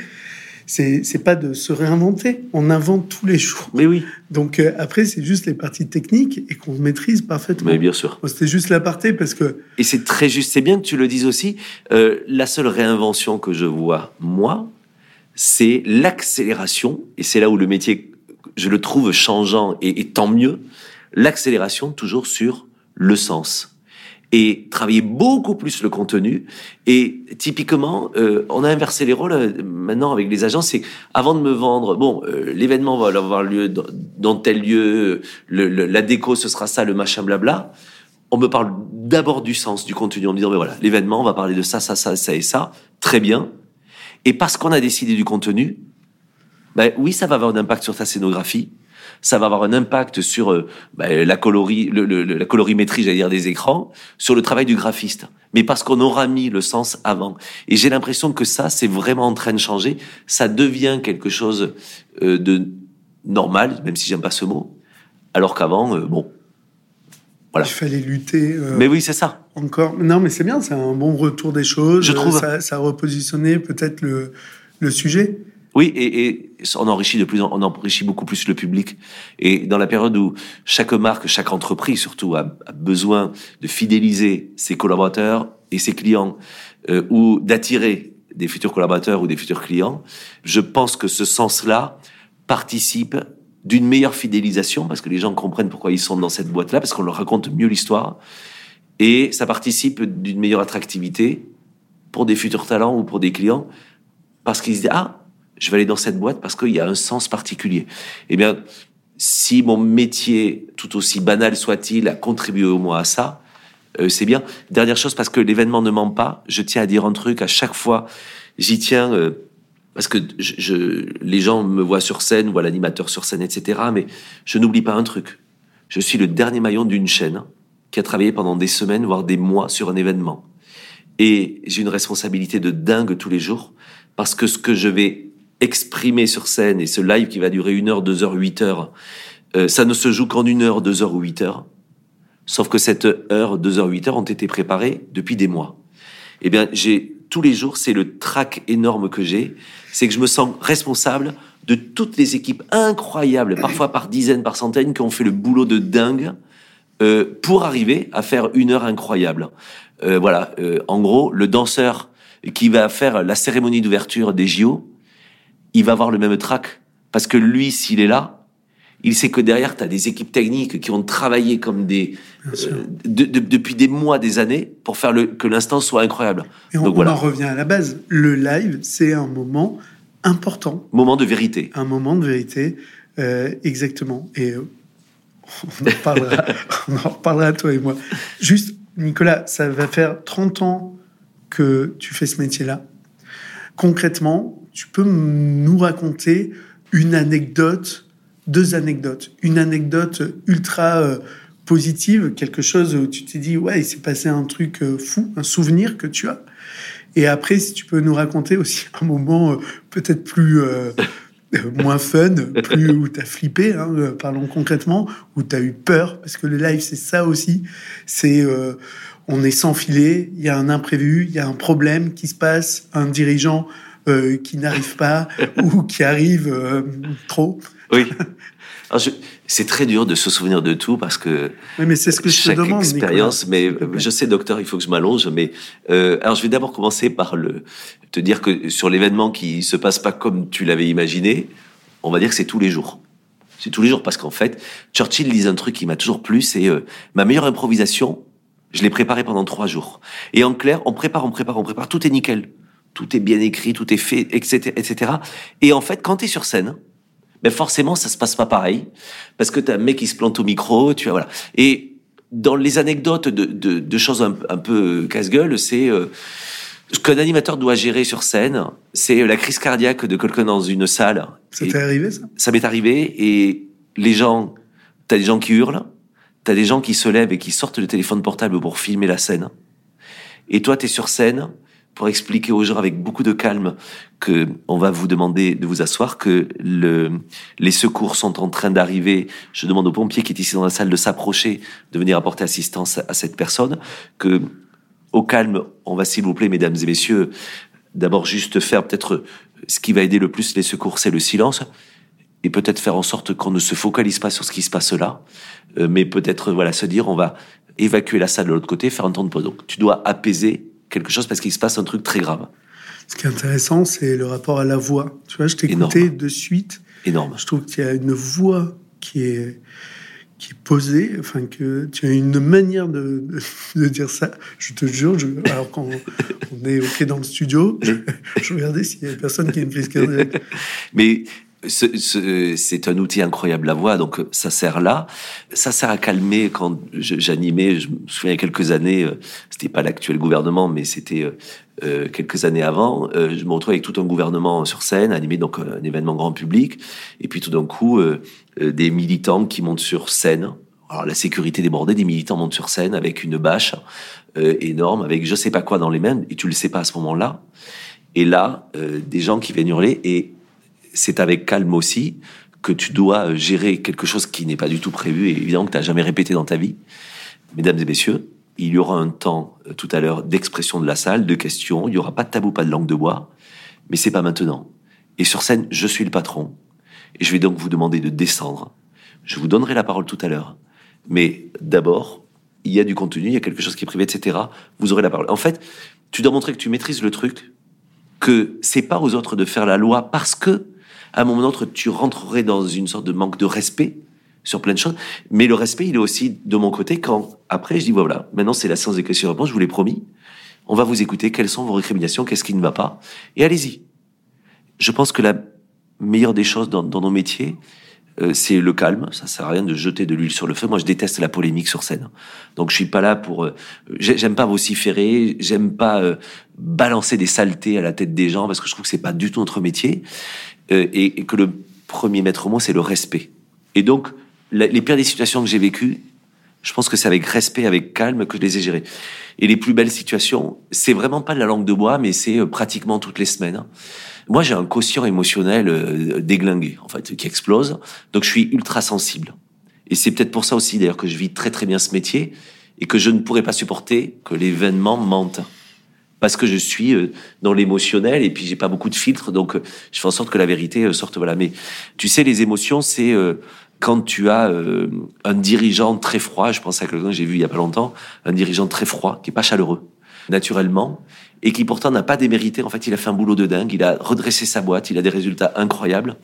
c'est pas de se réinventer, on invente tous les jours. Mais oui, Donc euh, après, c'est juste les parties techniques et qu'on maîtrise parfaitement. mais bien sûr. Bon, C'était juste l'aparté parce que Et c'est très juste. C'est bien que tu le dises aussi. Euh, la seule réinvention que je vois, moi, c'est l'accélération. Et c'est là où le métier, je le trouve changeant et, et tant mieux. L'accélération toujours sur le sens. Et travailler beaucoup plus le contenu. Et typiquement, euh, on a inversé les rôles euh, maintenant avec les agents. C'est avant de me vendre, bon, euh, l'événement va avoir lieu dans, dans tel lieu, le, le, la déco ce sera ça, le machin blabla. On me parle d'abord du sens du contenu en me disant, mais voilà, l'événement, on va parler de ça, ça, ça, ça et ça. Très bien. Et parce qu'on a décidé du contenu, ben oui, ça va avoir un impact sur ta scénographie ça va avoir un impact sur euh, bah, la, colorie, le, le, la colorimétrie, j'allais dire, des écrans, sur le travail du graphiste. Mais parce qu'on aura mis le sens avant. Et j'ai l'impression que ça, c'est vraiment en train de changer. Ça devient quelque chose euh, de normal, même si j'aime pas ce mot. Alors qu'avant, euh, bon, voilà. Il fallait lutter. Euh, mais oui, c'est ça. Encore. Non, mais c'est bien, c'est un bon retour des choses. Je trouve. Ça, ça a repositionné peut-être le, le sujet. Oui, et, et, on enrichit de plus, on enrichit beaucoup plus le public. Et dans la période où chaque marque, chaque entreprise surtout a, besoin de fidéliser ses collaborateurs et ses clients, euh, ou d'attirer des futurs collaborateurs ou des futurs clients, je pense que ce sens-là participe d'une meilleure fidélisation parce que les gens comprennent pourquoi ils sont dans cette boîte-là, parce qu'on leur raconte mieux l'histoire, et ça participe d'une meilleure attractivité pour des futurs talents ou pour des clients parce qu'ils se disent ah je vais aller dans cette boîte parce qu'il y a un sens particulier. Eh bien, si mon métier, tout aussi banal soit-il, a contribué au moins à ça, euh, c'est bien. Dernière chose, parce que l'événement ne ment pas, je tiens à dire un truc à chaque fois. J'y tiens euh, parce que je, les gens me voient sur scène, voient l'animateur sur scène, etc. Mais je n'oublie pas un truc. Je suis le dernier maillon d'une chaîne qui a travaillé pendant des semaines, voire des mois sur un événement. Et j'ai une responsabilité de dingue tous les jours parce que ce que je vais exprimer sur scène et ce live qui va durer une heure, deux heures, huit heures, euh, ça ne se joue qu'en une heure, deux heures ou huit heures. Sauf que cette heure, deux heures, huit heures ont été préparées depuis des mois. Eh bien, j'ai tous les jours, c'est le trac énorme que j'ai, c'est que je me sens responsable de toutes les équipes incroyables, parfois par dizaines, par centaines, qui ont fait le boulot de dingue euh, pour arriver à faire une heure incroyable. Euh, voilà, euh, en gros, le danseur qui va faire la cérémonie d'ouverture des JO, il va avoir le même trac. Parce que lui, s'il est là, il sait que derrière, tu as des équipes techniques qui ont travaillé comme des euh, depuis des mois, des années, pour faire le, que l'instant soit incroyable. Et on, en revient à la base. Le live, c'est un moment important. Moment de vérité. Un moment de vérité, euh, exactement. Et euh, [LAUGHS] on, en reparlera, [LAUGHS] on en reparlera, toi et moi. Juste, Nicolas, ça va faire 30 ans que tu fais ce métier-là. Concrètement, tu peux nous raconter une anecdote, deux anecdotes. Une anecdote ultra euh, positive, quelque chose où tu t'es dit, ouais, il s'est passé un truc euh, fou, un souvenir que tu as. Et après, si tu peux nous raconter aussi [LAUGHS] un moment euh, peut-être plus... moins fun, plus où tu as flippé, hein, parlons concrètement, où tu as eu peur, parce que le live, c'est ça aussi. C'est on est sans filet, il y a un imprévu, il y a un problème qui se passe, un dirigeant euh, qui n'arrive pas [LAUGHS] ou qui arrive euh, trop. Oui. C'est très dur de se souvenir de tout parce que oui, mais c'est ce que je te demande, expérience. Mais je sais, docteur, il faut que je m'allonge. Mais euh, alors, je vais d'abord commencer par le te dire que sur l'événement qui se passe pas comme tu l'avais imaginé, on va dire que c'est tous les jours. C'est tous les jours parce qu'en fait, Churchill disait un truc qui m'a toujours plu, c'est euh, ma meilleure improvisation. Je l'ai préparée pendant trois jours. Et en clair, on prépare, on prépare, on prépare, tout est nickel tout est bien écrit, tout est fait, etc., etc. Et en fait, quand tu es sur scène, ben forcément, ça se passe pas pareil, parce que t'as un mec qui se plante au micro, tu vois, voilà. Et dans les anecdotes de, de, de choses un, un peu casse-gueule, c'est euh, ce qu'un animateur doit gérer sur scène, c'est la crise cardiaque de quelqu'un dans une salle. Ça t'est arrivé, ça? Ça m'est arrivé, et les gens, t'as des gens qui hurlent, t'as des gens qui se lèvent et qui sortent le téléphone portable pour filmer la scène. Et toi, t'es sur scène, pour expliquer aux gens avec beaucoup de calme que on va vous demander de vous asseoir, que le, les secours sont en train d'arriver. Je demande au pompier qui est ici dans la salle de s'approcher, de venir apporter assistance à cette personne, que au calme, on va s'il vous plaît, mesdames et messieurs, d'abord juste faire peut-être ce qui va aider le plus les secours, c'est le silence et peut-être faire en sorte qu'on ne se focalise pas sur ce qui se passe là, euh, mais peut-être voilà se dire on va évacuer la salle de l'autre côté, faire un temps de pause. Donc tu dois apaiser quelque chose parce qu'il se passe un truc très grave. Ce qui est intéressant, c'est le rapport à la voix. Tu vois, je t'écoutais de suite. Énorme. Je trouve qu'il y a une voix qui est qui est posé, enfin que tu as une manière de, de, dire ça. Je te jure, je, alors quand on, est ok dans le studio, je, [LAUGHS] je regardais s'il y avait personne qui a une crise cardiaque. Mais c'est un outil incroyable la voix, donc ça sert là. Ça sert à calmer quand j'animais. Je me souviens il y a quelques années, euh, c'était pas l'actuel gouvernement, mais c'était euh, euh, quelques années avant. je me retrouvais avec tout un gouvernement sur scène, animé donc un événement grand public, et puis tout d'un coup des militants qui montent sur scène. Alors la sécurité débordée, des militants montent sur scène avec une bâche énorme, avec je sais pas quoi dans les mains, et tu le sais pas à ce moment-là. Et là, des gens qui viennent hurler et c'est avec calme aussi que tu dois gérer quelque chose qui n'est pas du tout prévu et évidemment que tu n'as jamais répété dans ta vie. Mesdames et messieurs, il y aura un temps euh, tout à l'heure d'expression de la salle, de questions. Il n'y aura pas de tabou, pas de langue de bois, mais c'est pas maintenant. Et sur scène, je suis le patron et je vais donc vous demander de descendre. Je vous donnerai la parole tout à l'heure, mais d'abord, il y a du contenu, il y a quelque chose qui est privé, etc. Vous aurez la parole. En fait, tu dois montrer que tu maîtrises le truc, que c'est pas aux autres de faire la loi parce que à un moment donné, tu rentrerais dans une sorte de manque de respect sur plein de choses. Mais le respect, il est aussi de mon côté quand, après, je dis, voilà, maintenant c'est la séance des questions-réponses, je vous l'ai promis. On va vous écouter. Quelles sont vos récriminations? Qu'est-ce qui ne va pas? Et allez-y. Je pense que la meilleure des choses dans, nos métiers, euh, c'est le calme. Ça sert à rien de jeter de l'huile sur le feu. Moi, je déteste la polémique sur scène. Donc, je suis pas là pour. Euh, j'aime pas vociférer. J'aime pas euh, balancer des saletés à la tête des gens parce que je trouve que c'est pas du tout notre métier. Euh, et, que le premier maître mot, c'est le respect. Et donc, les pires des situations que j'ai vécues, je pense que c'est avec respect, avec calme que je les ai gérées. Et les plus belles situations, c'est vraiment pas de la langue de bois, mais c'est euh, pratiquement toutes les semaines. Moi, j'ai un quotient émotionnel euh, déglingué, en fait, qui explose. Donc, je suis ultra sensible. Et c'est peut-être pour ça aussi, d'ailleurs, que je vis très très bien ce métier et que je ne pourrais pas supporter que l'événement mente parce que je suis euh, dans l'émotionnel et puis j'ai pas beaucoup de filtres, donc euh, je fais en sorte que la vérité euh, sorte. Voilà. Mais tu sais, les émotions, c'est quand tu as un dirigeant très froid. Je pense à quelqu'un que j'ai vu il y a pas longtemps, un dirigeant très froid, qui est pas chaleureux naturellement et qui pourtant n'a pas démérité. En fait, il a fait un boulot de dingue. Il a redressé sa boîte. Il a des résultats incroyables.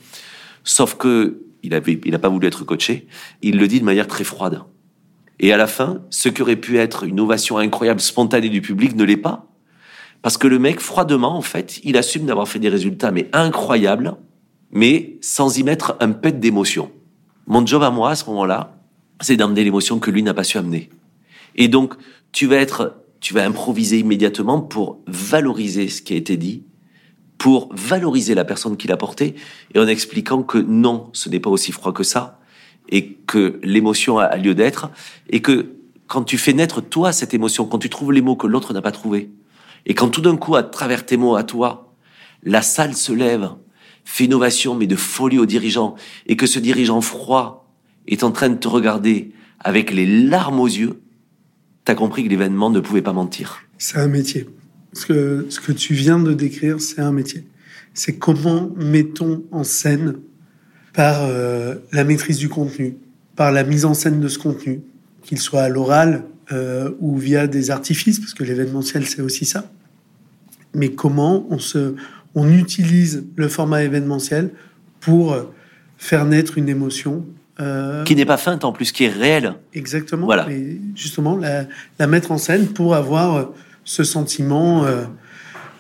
Sauf que il avait, il n'a pas voulu être coaché. Il le dit de manière très froide. Et à la fin, ce qui aurait pu être une ovation incroyable, spontanée du public, ne l'est pas. Parce que le mec, froidement, en fait, il assume d'avoir fait des résultats, mais incroyables, mais sans y mettre un pet d'émotion. Mon job à moi, à ce moment-là, c'est d'amener l'émotion que lui n'a pas su amener. Et donc, tu vas être, tu vas improviser immédiatement pour valoriser ce qui a été dit, pour valoriser la personne qui l'a porté, et en expliquant que non, ce n'est pas aussi froid que ça, et que l'émotion a lieu d'être, et que quand tu fais naître toi cette émotion, quand tu trouves les mots que l'autre n'a pas trouvés, et quand tout d'un coup, à travers tes mots, à toi, la salle se lève, fait une ovation, mais de folie au dirigeant, et que ce dirigeant froid est en train de te regarder avec les larmes aux yeux, t'as compris que l'événement ne pouvait pas mentir. C'est un métier. Ce que, que tu viens de décrire, c'est un métier. C'est comment mettons en scène par euh, la maîtrise du contenu, par la mise en scène de ce contenu, qu'il soit à l'oral euh, ou via des artifices, parce que l'événementiel, c'est aussi ça. Mais comment on, se, on utilise le format événementiel pour faire naître une émotion euh, qui n'est pas feinte en plus, qui est réelle. Exactement. Voilà. Et justement, la, la, mettre en scène pour avoir euh, ce sentiment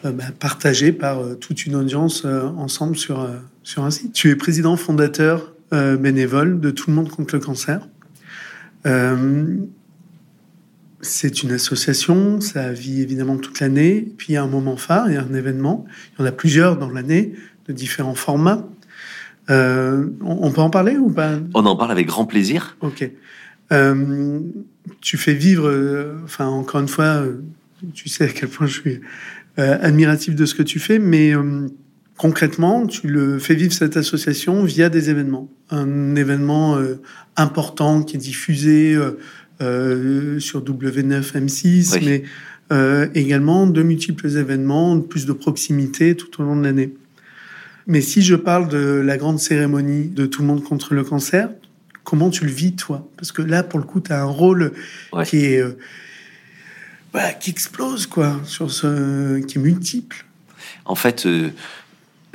bah, partagé par toute une audience ensemble sur, sur un site. Tu es président fondateur bénévole de Tout le monde contre le cancer. C'est une association, ça vit évidemment toute l'année. Puis il y a un moment phare, il y a un événement. Il y en a plusieurs dans l'année, de différents formats. Euh, on, peut en parler ou pas? On en parle avec grand plaisir. Ok. Euh, tu fais vivre, euh, enfin encore une fois, tu sais à quel point je suis admiratif de ce que tu fais, mais concrètement, tu le fais vivre cette association via des événements. Un événement important qui est diffusé euh, sur W9 M6, mais euh, également de multiples événements, plus de proximité tout au long de l'année. Mais si je parle de la grande cérémonie de Tout le monde contre le cancer, comment tu le vis toi? Parce que là, pour le coup, tu as un rôle qui est euh, bah, qui explose quoi, sur ce, qui est multiple. En fait,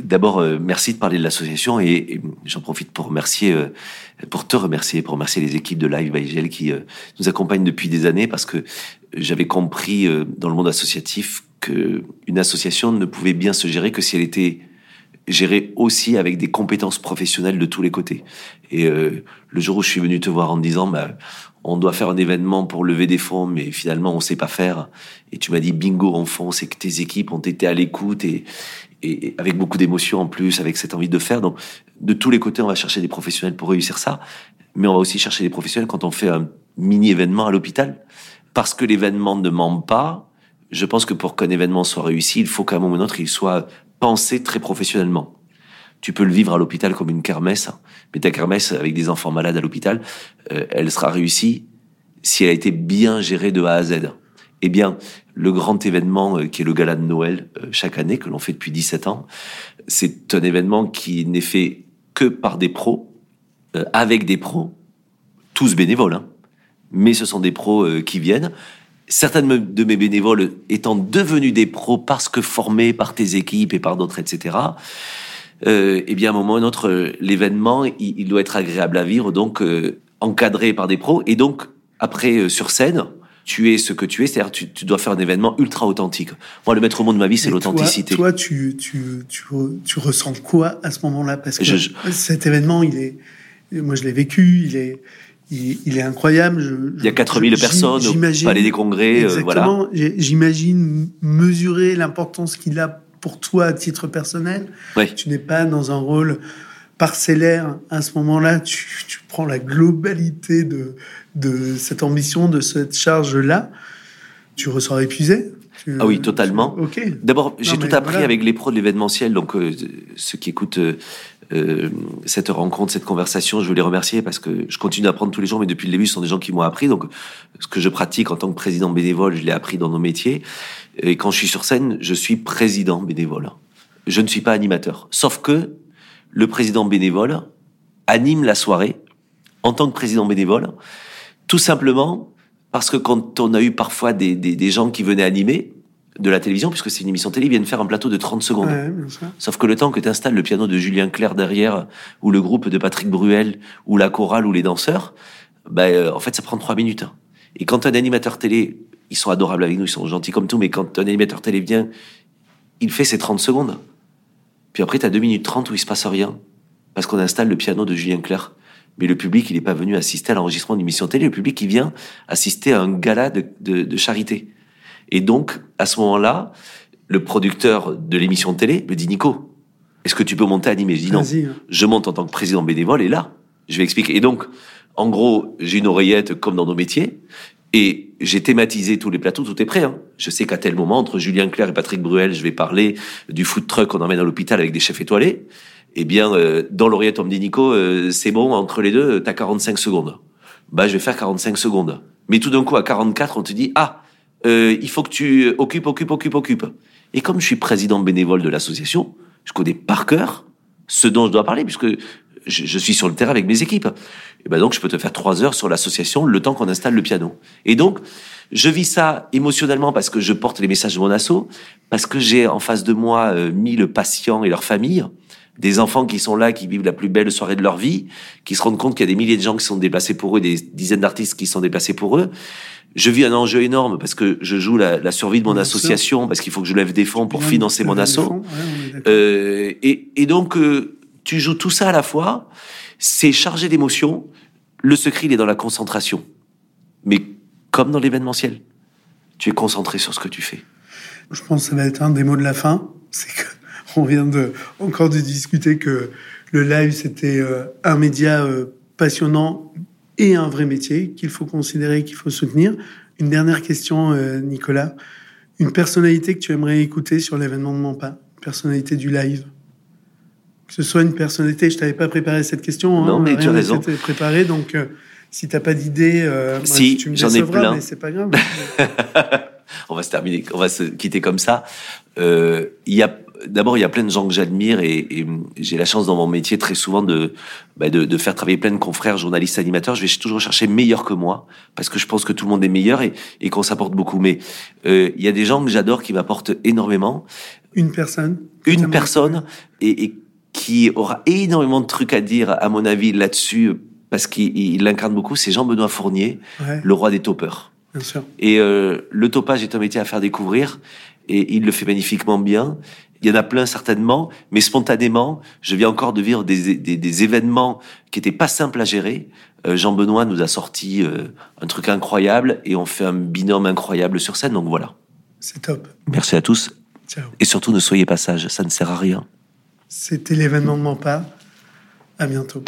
D'abord, euh, merci de parler de l'association et, et j'en profite pour remercier, pour te remercier, pour remercier les équipes de Live by GL qui euh, nous accompagnent depuis des années parce que j'avais compris euh, dans le monde associatif que une association ne pouvait bien se gérer que si elle était gérée aussi avec des compétences professionnelles de tous les côtés. Et euh, le jour où je suis venu te voir en disant, bah, on doit faire un événement pour lever des fonds, mais finalement on sait pas faire. Et tu m'as dit bingo, on fonce, et que tes équipes ont été à l'écoute et, et avec beaucoup d'émotion en plus, avec cette envie de faire. Donc, de tous les côtés, on va chercher des professionnels pour réussir ça, mais on va aussi chercher des professionnels quand on fait un mini événement à l'hôpital, parce que l'événement ne ment pas. Je pense que pour qu'un événement soit réussi, il faut qu'à un moment ou un autre, il soit pensé très professionnellement. Tu peux le vivre à l'hôpital comme une kermesse, mais ta kermesse avec des enfants malades à l'hôpital, euh, elle sera réussie si elle a été bien gérée de A à Z. Eh bien, le grand événement euh, qui est le gala de Noël euh, chaque année, que l'on fait depuis 17 ans, c'est un événement qui n'est fait que par des pros, avec des pros, tous bénévoles, hein. mais ce sont des pros qui viennent. Certaines me- de mes bénévoles étant devenus des pros parce que formés par tes équipes et par d'autres, etc. Euh, eh bien, à un moment ou à un autre, euh, l'événement, il, il doit être agréable à vivre, donc euh, encadré par des pros. Et donc, après, euh, sur scène, tu es ce que tu es, c'est-à-dire tu, tu dois faire un événement ultra authentique. Moi, le maître mot de ma vie, c'est l'authenticité. Toi, toi, tu, tu, tu, re- tu ressens quoi à ce moment-là? Parce que Je- je- cet événement, il est, moi je l'ai vécu, il est, il, il est incroyable. Je, Il y a 4000 je- personnes au Palais des Congrès, euh, voilà. Exactement. J'ai- J'imagine mesurer l'importance qu'il a pour toi à titre personnel. Tu n'es pas dans un rôle parcellaire. À ce moment-là, tu, tu prends la globalité de, de cette ambition, de cette charge-là. Tu ressors épuisé Tu- Ah oui, totalement. tu- Ok. D'abord, j'ai tout appris voilà. avec les pros de l'événementiel. Donc, euh, ceux qui écoutent euh, euh, cette rencontre, cette conversation, je veux les remercier parce que je continue d'apprendre tous les jours, mais depuis le début, ce sont des gens qui m'ont appris. Donc, ce que je pratique en tant que président bénévole, je l'ai appris dans nos métiers. Et quand je suis sur scène, je suis président bénévole. Je ne suis pas animateur. Sauf que le président bénévole anime la soirée en tant que président bénévole, tout simplement parce que quand on a eu parfois des, des, des gens qui venaient animer de la télévision, puisque c'est une émission télé, ils viennent faire un plateau de 30 secondes. Ouais. Sauf que le temps que tu installes le piano de Julien Clerc derrière, ou le groupe de Patrick Bruel, ou la chorale, ou les danseurs, ben, euh, en fait, ça prend trois minutes. Et quand un animateur télé, ils sont adorables avec nous, ils sont gentils comme tout, mais quand un animateur télé vient, il fait ses 30 secondes. Puis après, tu as 2 minutes 30 où il se passe rien. Parce qu'on installe le piano de Julien Clerc. Mais le public, il n'est pas venu assister à l'enregistrement d'une émission télé. Le public, il vient assister à un gala de, de, de charité. Et donc, à ce moment-là, le producteur de l'émission télé me dit Nico, est-ce que tu peux monter animer Je dis non. Hein. Je monte en tant que président bénévole et là, je vais expliquer. Et donc, en gros, j'ai une oreillette comme dans nos métiers et j'ai thématisé tous les plateaux, tout est prêt. Hein. Je sais qu'à tel moment, entre Julien Clerc et Patrick Bruel, je vais parler du food truck qu'on emmène à l'hôpital avec des chefs étoilés. Eh bien, euh, dans l'oreillette, on me dit Nico, euh, c'est bon, entre les deux, t'as 45 secondes. Bah, je vais faire 45 secondes. Mais tout d'un coup, à 44, on te dit ah, euh, il faut que tu occupes, occupes, occupes, occupes. Et comme je suis président bénévole de l'association, je connais par cœur ce dont je dois parler, puisque je, je suis sur le terrain avec mes équipes. Et ben donc, je peux te faire trois heures sur l'association, le temps qu'on installe le piano. Et donc, je vis ça émotionnellement parce que je porte les messages de mon asso, parce que j'ai en face de moi euh, mille patients et leurs familles, des enfants qui sont là, qui vivent la plus belle soirée de leur vie, qui se rendent compte qu'il y a des milliers de gens qui sont déplacés pour eux, des dizaines d'artistes qui sont déplacés pour eux. Je vis un enjeu énorme parce que je joue la, la survie de mon association, parce qu'il faut que je lève des fonds pour financer mon ouais, d'accord. Euh, et, et donc, euh, tu joues tout ça à la fois. C'est chargé d'émotions. Le secret, il est dans la concentration. Mais comme dans l'événementiel, tu es concentré sur ce que tu fais. Je pense que ça va être un des mots de la fin. C'est que [LAUGHS] on vient de encore de discuter que le live c'était euh, un média euh, passionnant et un vrai métier qu'il faut considérer, qu'il faut soutenir. Une dernière question, euh, Nicolas. Une personnalité que tu aimerais écouter sur l'événement de Mampa, personnalité du live? Que ce soit une personnalité, je t'avais pas préparé cette question. hein, Non, mais tu as raison. préparé, donc euh, si t'as pas d'idée, euh, Si, tu me j'en ai plein. mais c'est pas grave. [LAUGHS] on va se terminer, on va se quitter comme ça. Euh, Il y a d'abord, il y a plein de gens que j'admire et, et j'ai la chance dans mon métier très souvent de, bah de, de, faire travailler plein de confrères, journalistes, animateurs. Je vais toujours chercher meilleur que moi parce que je pense que tout le monde est meilleur et, et qu'on s'apporte beaucoup. Mais euh, il y a des gens que j'adore qui m'apportent énormément. Une personne. Une personne et, et, qui aura énormément de trucs à dire, à mon avis, là-dessus parce qu'il l'incarne beaucoup. C'est Jean-Benoît Fournier, Ouais. le roi des topeurs. Bien sûr. Et euh, le topage est un métier à faire découvrir et il le fait magnifiquement bien. Il y en a plein certainement, mais spontanément, je viens encore de vivre des, des, des événements qui étaient pas simples à gérer. Euh, Jean Benoît nous a sorti euh, un truc incroyable et on fait un binôme incroyable sur scène. Donc voilà. C'est top. Merci à tous Ciao. et surtout ne soyez pas sages, ça ne sert à rien. C'était l'événement de Mampa. À bientôt.